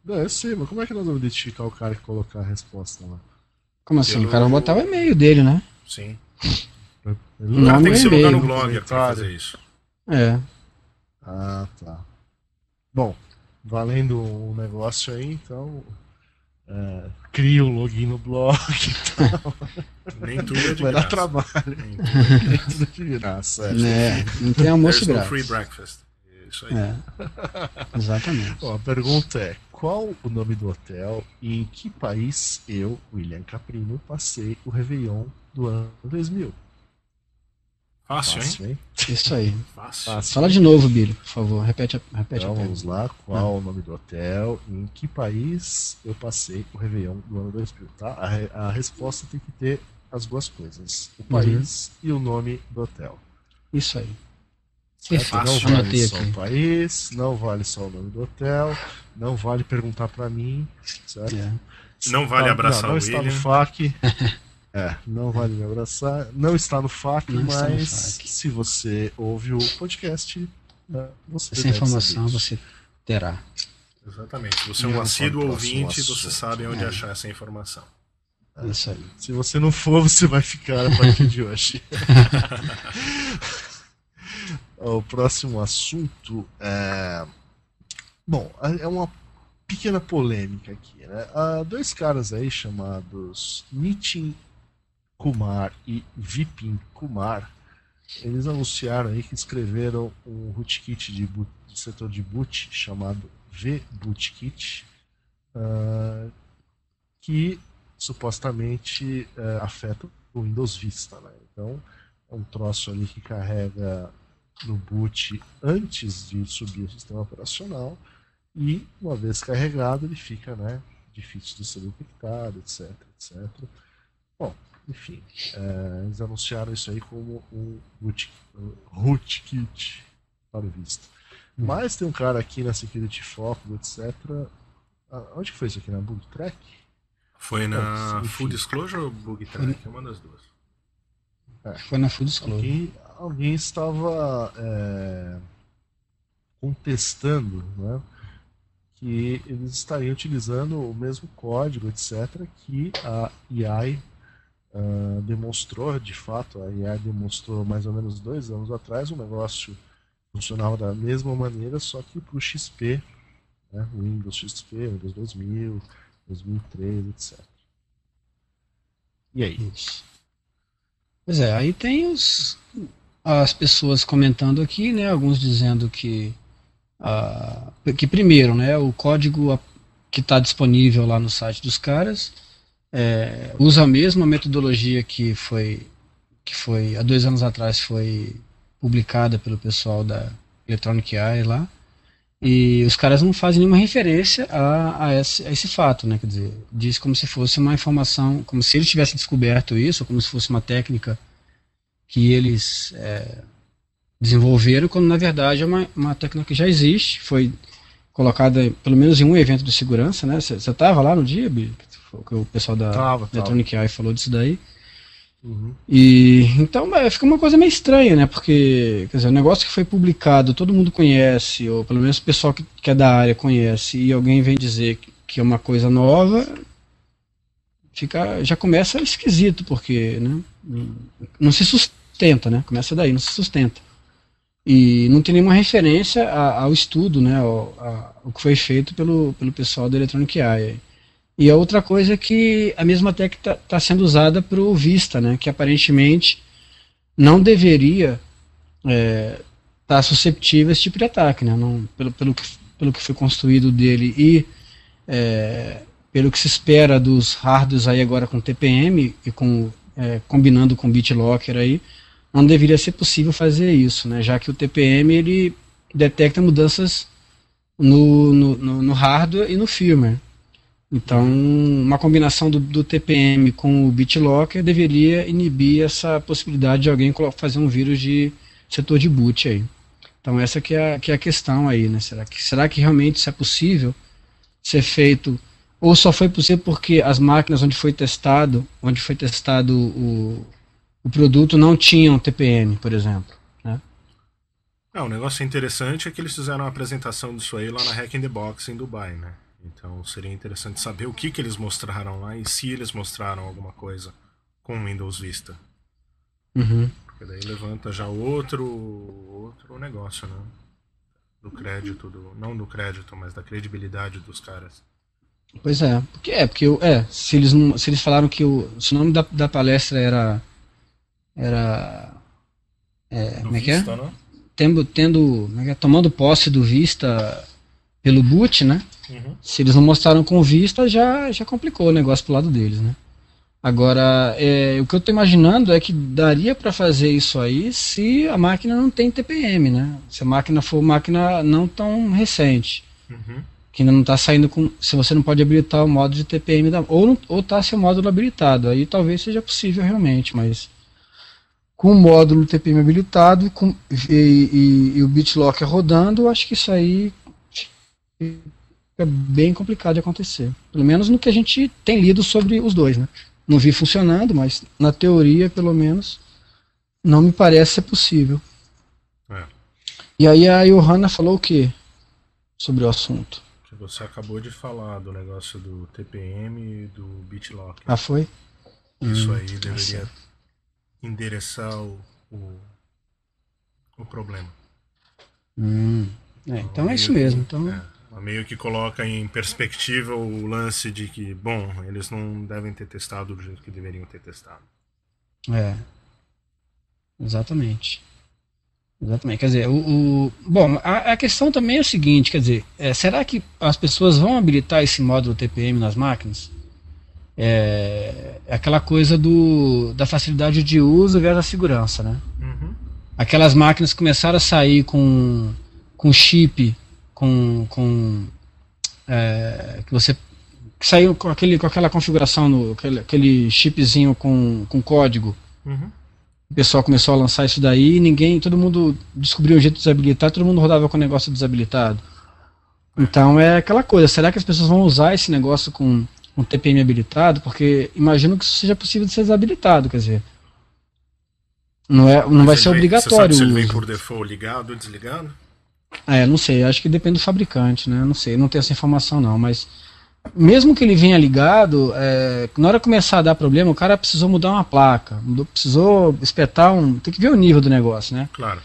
A: Não, eu sei, mas como é que nós vamos identificar o cara que colocar a resposta lá?
C: Como assim?
B: Pelo-
C: O cara vai botar o e-mail dele, né?
B: Sim.
A: Ele
C: O
B: O cara
C: nome
B: tem que
C: é
B: se logar no
C: e-mail.
B: blogger pra fazer isso.
C: É.
A: Ah, tá. Bom, valendo o negócio aí, então. É, cria um login no blog,
B: Nem tudo é de
A: vai dar
B: graça.
A: trabalho.
B: Nem tudo é de
A: Nem tudo de graça. é.
C: Né? Não tem almoço
B: There's no
C: grátis.
B: free breakfast. Isso aí.
C: É. Exatamente.
A: Bom, a pergunta é: qual o nome do hotel e em que país eu, William Caprino, passei o Réveillon do ano 2000?
B: Fácil, hein?
A: Fácil, hein?
C: Isso aí.
B: Fácil.
A: Fácil.
C: Fala de novo, Billy, por favor. Repete, a- repete
A: Então
C: a
A: vamos lá, qual o nome do hotel e em que país eu passei o Réveillon do ano 2000, tá? A, a resposta tem que ter as duas coisas, o país e o nome do hotel.
C: Isso aí.
A: certo? Não vale só
C: aqui.
A: o país, não vale só o nome do hotel, não vale perguntar pra mim, certo?
C: É.
B: Não vale
A: Não,
B: abraçar
A: não, não
B: o
A: está no
B: William.
A: FAQ. É, não vale me abraçar. Não está no FAQ,
C: Não
A: mas
C: FAQ.
A: se você ouve o podcast, né, você
C: Essa
A: deve
C: informação você terá.
B: Exatamente. Se você é um
A: o
B: assíduo ouvinte, você sabe onde
C: É.
B: achar essa informação.
C: Isso aí.
A: Se você não for, você vai ficar a partir de hoje. o próximo assunto é. Bom, é uma pequena polêmica aqui. Né? Há dois caras aí chamados Nitin Kumar e Vipin Kumar. Eles anunciaram aí que escreveram um rootkit de, boot, de setor de boot chamado V-Bootkit, ah, que supostamente eh, afeta o Windows Vista. Né? Então, é um troço ali que carrega no boot antes de subir o sistema operacional e, uma vez carregado, ele fica né, difícil de ser detectado, etc, etc. Bom, enfim, eh, eles anunciaram isso aí como um rootkit para o Vista.
C: Hum.
A: Mas tem um cara aqui na Security Focus, etc. Ah, Onde que foi isso aqui? Na Bug Track?
B: Foi na
A: Enfim.
B: Full Disclosure ou Bug Track? É uma das duas.
C: Foi na Full Disclosure.
A: Alguém, alguém estava é, contestando né, que eles estariam utilizando o mesmo código, etc., que a EI ah, demonstrou, de fato, a EI demonstrou mais ou menos dois anos atrás, o negócio funcionava da mesma maneira, só que para o XP, né, Windows XP, Windows 2000, 2003, etc. E aí?
C: Pois é, aí tem os, as pessoas comentando aqui, né? Alguns dizendo que, ah, que primeiro, né? O código que está disponível lá no site dos caras é, usa a mesma metodologia que foi que foi há dois anos atrás foi publicada pelo pessoal da Electronic Eye lá E os caras não fazem nenhuma referência a, a, esse, a esse fato, né? Quer dizer, diz como se fosse uma informação, como se eles tivessem descoberto isso, como se fosse uma técnica que eles é, desenvolveram, quando na verdade é uma, uma técnica que já existe, foi colocada pelo menos em um evento de segurança, né? Você estava lá no dia, Bi? Que o pessoal da
A: Tava, tava.
C: Electronic Eye falou disso daí. E então é, fica uma coisa meio estranha, né? Porque quer dizer, o negócio que foi publicado, todo mundo conhece, ou pelo menos o pessoal que, que é da área conhece, e alguém vem dizer que, que é uma coisa nova, fica já começa esquisito, porque né, não se sustenta, né? Começa daí, não se sustenta. E não tem nenhuma referência a- ao estudo, né? Ao, a- ao que foi feito pelo, pelo pessoal da Electronic Eye. E a outra coisa é que a mesma técnica está sendo usada para o Vista, né? Que aparentemente não deveria estar susceptível a esse tipo de ataque, né? Não, pelo, pelo, que, pelo que foi construído dele e é, pelo que se espera dos hardwares aí agora com TPM e com é, combinando com BitLocker aí, não deveria ser possível fazer isso, né? Já que o TPM ele detecta mudanças no, no, no hardware e no firmware. Então, uma combinação do, do TPM com o BitLocker deveria inibir essa possibilidade de alguém fazer um vírus de setor de boot aí. Então, essa que é a, que é a questão aí, né? Será que, será que realmente isso é possível ser feito ou só foi possível porque as máquinas onde foi testado, onde foi testado o, o produto não tinham TPM, por exemplo?
B: É, um negócio interessante é que eles fizeram a apresentação disso aí lá na Hack in the Box em Dubai, né? Então seria interessante saber o que, que eles mostraram lá e se eles mostraram alguma coisa com o Windows Vista.
C: Uhum.
B: Porque daí levanta já outro, outro negócio, né? Do crédito, do, não do crédito, mas da credibilidade dos caras.
C: Pois é, porque é, porque eu- é, se eles não, se eles falaram que o, se o nome da, da palestra era era é,
B: Do
C: como é que é?
B: Né?
C: Tendo, tendo é que é? tomando posse do Vista pelo boot, né?
B: Uhum.
C: Se eles não mostraram com vista, já, já complicou o negócio pro lado deles, né? Agora, é, o que eu estou imaginando é que daria para fazer isso aí se a máquina não tem TPM, né? Se a máquina for máquina não tão recente,
B: Uhum.
C: que ainda não está saindo com. Se você não pode habilitar o modo de TPM da, ou não- ou tá seu módulo habilitado, aí talvez seja possível realmente, mas com o módulo TPM habilitado com, e, e- e o BitLocker rodando, eu acho que isso aí é bem complicado de acontecer. Pelo menos no que a gente tem lido sobre os dois, né? Não vi funcionando, mas na teoria, pelo menos, não me parece ser possível.
B: É.
C: E aí a Johanna falou o que sobre o assunto?
B: Que você acabou de falar do negócio do TPM e do BitLocker.
C: Ah, foi?
B: Isso
C: Hum,
B: aí
C: tá
B: deveria
C: certo.
B: endereçar o, o, o problema.
C: Hum. É, então é
B: Meio
C: isso
B: que-
C: mesmo. Então,
B: é, meio que coloca em perspectiva o lance de que, bom, eles não devem ter testado do jeito que deveriam ter testado.
C: É. Exatamente. Exatamente. Quer dizer, o, o- bom, a, a questão também é o seguinte, quer dizer, é, será que as pessoas vão habilitar esse módulo TPM nas máquinas? É, aquela coisa do, da facilidade de uso versus a segurança, né?
B: Uhum.
C: Aquelas máquinas começaram a sair com, com chip, com, com é, que você saiu com, aquele, com aquela configuração, no, aquele, aquele chipzinho com, com código.
B: Uhum.
C: O pessoal começou a lançar isso daí, ninguém, todo mundo descobriu um jeito de desabilitar, todo mundo rodava com o negócio desabilitado. Então é aquela coisa, será que as pessoas vão usar esse negócio com um TPM habilitado? Porque imagino que isso seja possível de ser desabilitado, quer dizer. Não, é, não
B: Mas
C: vai ser
B: vem-
C: obrigatório
B: Você sabe se ele vem por default ligado ou desligado?
C: É, não sei, acho que depende do fabricante, né? Não sei, não tenho essa informação não, mas mesmo que ele venha ligado, é, na hora que começar a dar problema, o cara precisou mudar uma placa, mudou- precisou espetar um. Tem que ver o nível do negócio, né?
B: Claro.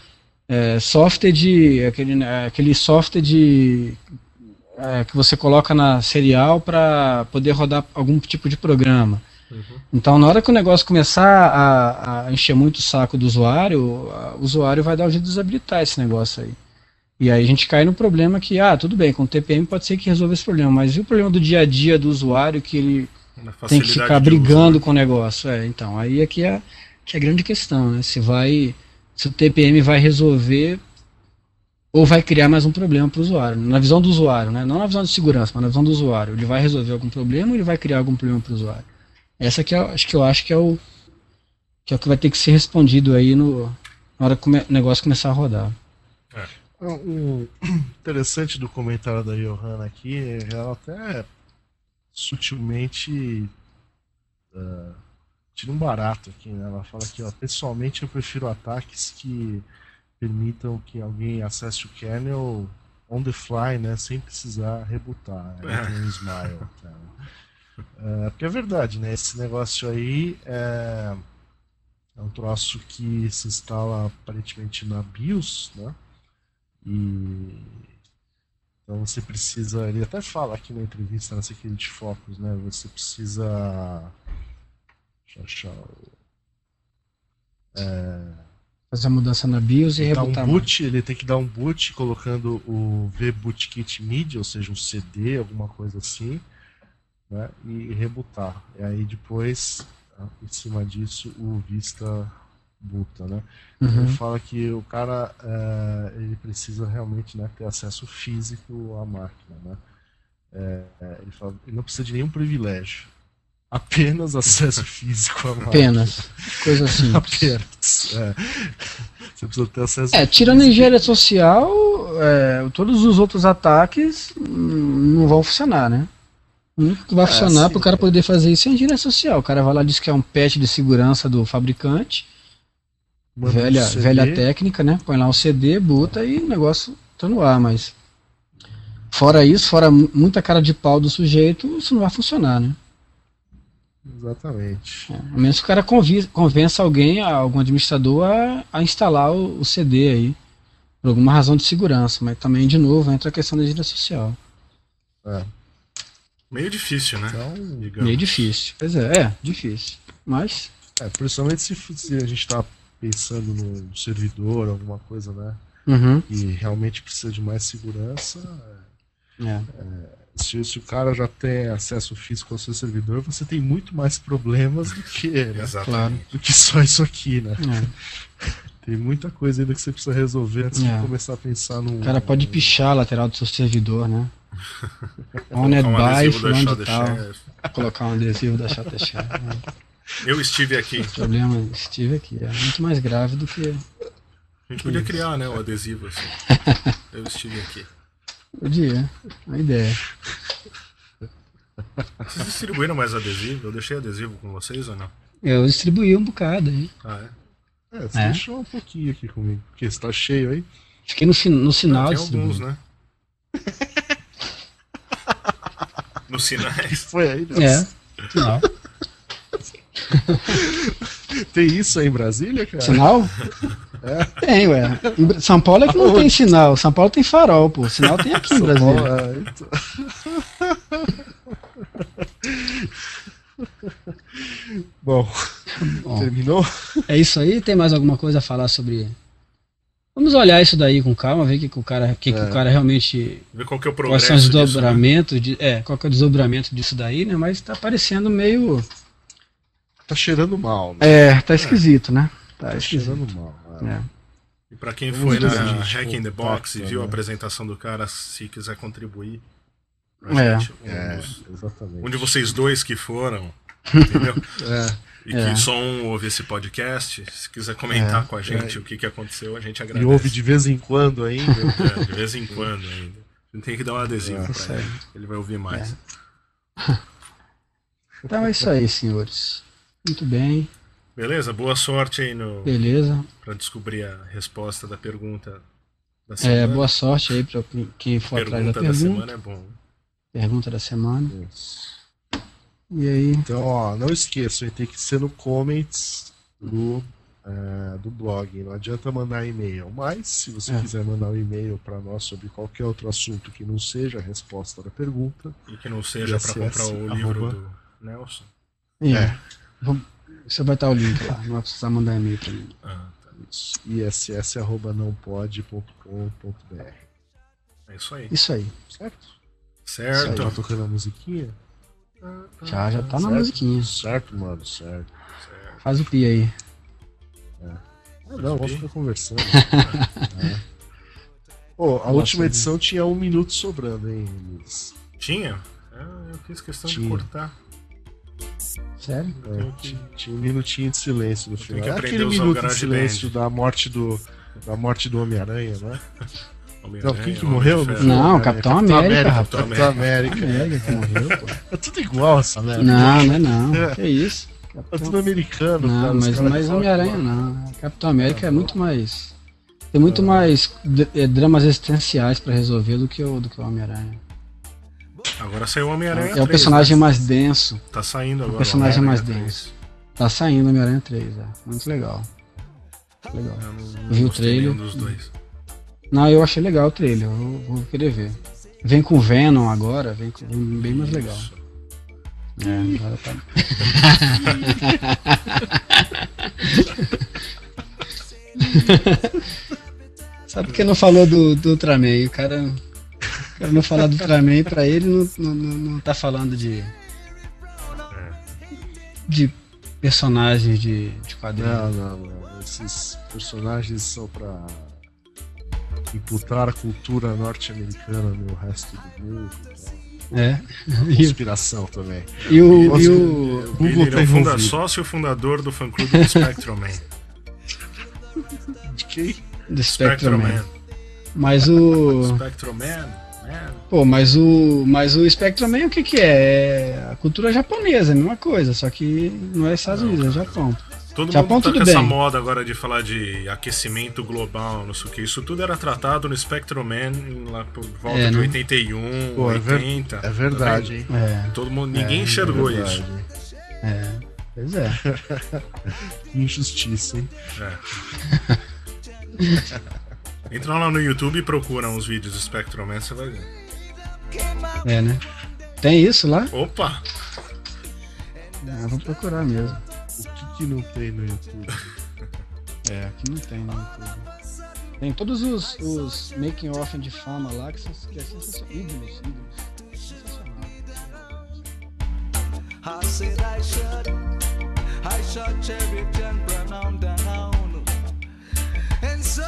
C: É, software de. aquele, é, aquele software de. é, que você coloca na serial para poder rodar algum tipo de programa.
B: Uhum.
C: Então, na hora que o negócio começar a, a encher muito o saco do usuário, a- o usuário vai dar um jeito de desabilitar esse negócio aí. E aí a gente cai no problema que, ah, tudo bem, com o TPM pode ser que resolva esse problema, mas e o problema do dia a dia do usuário que ele tem que ficar
B: de uso,
C: brigando
B: né?
C: com o negócio? É, então, aí é que é, que é a grande questão, né? Se vai. Se o TPM vai resolver ou vai criar mais um problema para o usuário. Na visão do usuário, né? não na visão de segurança, mas na visão do usuário. Ele vai resolver algum problema ou ele vai criar algum problema para o usuário? Essa que é, acho que eu acho que é o que é o que vai ter que ser respondido aí no, na hora que o negócio começar a rodar.
A: O um, interessante do comentário da Johanna aqui, ela até sutilmente uh, tira um barato aqui, né? Ela fala que, ó, pessoalmente eu prefiro ataques que permitam que alguém acesse o kernel on the fly, né, sem precisar rebutar. Né? Tem um smile. Tá? É, porque é verdade, né? Esse negócio aí é, é um troço que se instala aparentemente na BIOS, né? E então você precisa, ele até fala aqui na entrevista na Security Focus, né? Você precisa deixa eu achar o,
C: é, fazer a mudança na BIOS e rebutar.
A: Um boot, ele tem que dar um boot colocando o vbootkit media, ou seja, um CD, alguma coisa assim, né? E rebutar. E aí depois, em cima disso, o Vista buta, né? Uhum. Ele fala que o cara é, ele precisa realmente né, ter acesso físico à máquina, né? É, é, ele, fala, ele não precisa de nenhum privilégio. Apenas acesso físico à máquina.
C: Apenas. Coisa assim.
A: Apenas. É. Você precisa ter acesso
C: É, tirando a engenharia social, é, todos os outros ataques hum, não vão funcionar, né? O único que vai é, funcionar para o cara poder fazer isso é engenharia social. O cara vai lá diz que é um patch de segurança do fabricante velha, velha técnica, né? Põe lá o CD, buta e o negócio tá no ar, mas fora isso, fora muita cara de pau do sujeito, isso não vai funcionar, né?
A: Exatamente.
C: É, a menos que o cara convença alguém, algum administrador, a, a instalar o, o, CD aí, por alguma razão de segurança, mas também, de novo, entra a questão da agenda social.
B: É. Meio difícil, né?
C: Então, meio difícil. Pois é, é, difícil. Mas.
A: É, principalmente se, se a gente está pensando no servidor, alguma coisa, né?
C: Uhum.
A: E realmente precisa de mais segurança. É. É, se, se, o cara já tem acesso físico ao seu servidor, você tem muito mais problemas do que, né?
B: claro.
A: do que só isso aqui, né? É. Tem muita coisa ainda que você precisa resolver antes de é. começar a pensar no.
C: O cara pode pichar a lateral do seu servidor, né? On um by, fulano tal. Colocar um adesivo da Chata Né?
B: Eu estive aqui. O
C: problema, estive aqui. É muito mais grave do que.
B: A gente podia isso. criar, né, o adesivo assim. Eu estive aqui.
C: Podia, a ideia.
B: Vocês distribuíram mais adesivo? Eu deixei adesivo com vocês ou não?
C: Eu distribuí um bocado aí.
B: Ah, é?
A: É, você é. deixou um pouquinho aqui comigo, porque está cheio aí.
C: Fiquei no, no sinal.
B: Não, tem alguns, né? Nos sinais.
A: Foi aí,
C: né? É, sinal.
A: tem isso aí em Brasília, cara?
C: Sinal? É. Tem, ué. Em São Paulo é que não Aonde? tem sinal. São Paulo tem farol, pô. Sinal tem aqui em São Brasília. Paulo, é, então...
A: Bom, Bom, terminou?
C: É isso aí? Tem mais alguma coisa a falar sobre. Vamos olhar isso daí com calma, ver que, que o cara, que, é. que o cara realmente.
B: Ver qual que é o progresso.
C: Quais são os desdobramentos, disso, né? de, é, qual que é o desdobramento disso daí, né? Mas tá parecendo meio
A: Tá cheirando mal. Né?
C: É, tá esquisito, é. né?
A: Tá, tá cheirando mal.
C: É.
B: E para quem foi na Hack in the Box e viu né? a apresentação do cara, se quiser contribuir.
C: É.
B: Gente, um
A: é, exatamente.
B: Um de vocês dois que foram, entendeu?
A: é.
B: E que é. só um ouve esse podcast, se quiser comentar é, com a gente é. o que, que aconteceu, a gente agradece.
A: E ouve de vez em quando ainda.
B: é, de vez em quando ainda. A gente tem que dar um adesivo é, pra ele. Ele vai ouvir mais.
C: Então é isso aí, senhores. Muito bem.
B: Beleza? Boa sorte aí no.
C: Beleza.
B: Para descobrir a resposta da pergunta
C: da é, semana. É, boa sorte aí para quem for pergunta atrás da pergunta.
B: Pergunta da semana é bom.
C: Pergunta da semana. E aí?
A: Então, ó, não esqueçam, tem que ser no comments do, é, do blog. Não adianta mandar e-mail. Mas, se você é. quiser mandar um e-mail para nós sobre qualquer outro assunto que não seja a resposta da pergunta.
B: E que não seja para comprar o livro do Nelson.
C: É. Você vai estar o link lá, não vai precisar mandar e-mail para mim.
B: Ah, tá.
A: iss.nãopode.com.br
B: É isso aí.
C: Isso aí.
A: Certo?
B: Certo.
A: Tá tocando a musiquinha?
C: Já, já tá certo, na musiquinha.
A: Certo, mano, certo.
C: certo. Faz o pi aí.
A: É. Ah, não, vamos ficar conversando. é. Pô, a última edição tinha um minuto sobrando, hein, Luiz?
B: Tinha? É, eu fiz questão de
A: Tinha.
B: cortar.
C: Sério?
A: É, ti- tinha um minutinho de silêncio no final.
B: que
A: É aquele
B: o
A: minuto de silêncio da morte do da morte do Homem-Aranha, né? Não,
B: Homem-Aranha,
A: quem que morreu?
C: Não. Capitão América.
A: Capitão América.
C: América que morreu, pô.
A: É tudo igual essa merda.
C: Não, não é não. Que isso?
A: É tudo americano.
C: Não,
A: cara,
C: mas, mas Homem-Aranha não. Capitão América é muito mais. Tem muito mais eh, dramas existenciais pra resolver do que o, do que o Homem-Aranha.
B: Agora saiu o Homem-Aranha.
C: É o
B: 3,
C: personagem
B: né?
C: mais denso.
B: Tá saindo agora.
C: personagem
B: Homem-Aranha
C: mais
B: 3.
C: denso. Tá saindo Homem-Aranha 3, é. Muito legal. Legal.
B: Eu não, não
C: Vi o trailer.
B: dos dois.
C: Não, eu achei legal o trailer, eu vou, vou querer ver. Vem com Venom agora, vem com bem mais legal. É, agora tá. Sabe por que não falou do, do Ultraman? O cara, cara não falar do Ultraman pra ele não, não, não, tá falando de. de personagens de, de quadrinhos.
A: Não, não, não. Esses personagens são pra imputar a cultura norte-americana no resto do mundo.
C: É. E,
A: Conspiração também.
C: e o, e o,
B: O
A: Google tá
B: é o funda sócio e fundador do fã-clube do Spectrum Man.
A: De quem?
C: do
B: Spectrum
C: Spectrum
B: Man.
C: Man. Mas o.
B: Spectrum Man.
C: Pô, mas o. Mas o Spectrum Man o que, que é? É a cultura japonesa, é a mesma coisa, só que não é Estados Unidos, é Japão.
B: Todo
C: Japão,
B: mundo tá
C: tudo
B: com essa
C: bem.
B: moda agora de falar de aquecimento global, não sei o que. Isso tudo era tratado no Spectrum Man lá por volta
C: É,
B: de
C: né?
B: 81,
A: Pô, é ver-
B: 80.
A: É
B: tá
A: verdade,
B: vendo?
A: hein?
C: É,
B: Todo mundo, ninguém
A: É,
B: enxergou
A: é verdade,
B: isso.
C: é. Pois é.
A: Injustiça, hein?
B: Entra lá no YouTube e procura uns vídeos do Spectrum Man, você vai ver.
C: É, né? Tem isso lá?
B: Opa!
C: Eu vou procurar mesmo.
A: O que, que não tem no YouTube?
C: É, aqui não tem no YouTube. Tem todos os, os making off de fama lá que, são- que é sensacional. Ídolos, ídolos. Sensacional.
F: I said I should, I should cherry and brown down. And so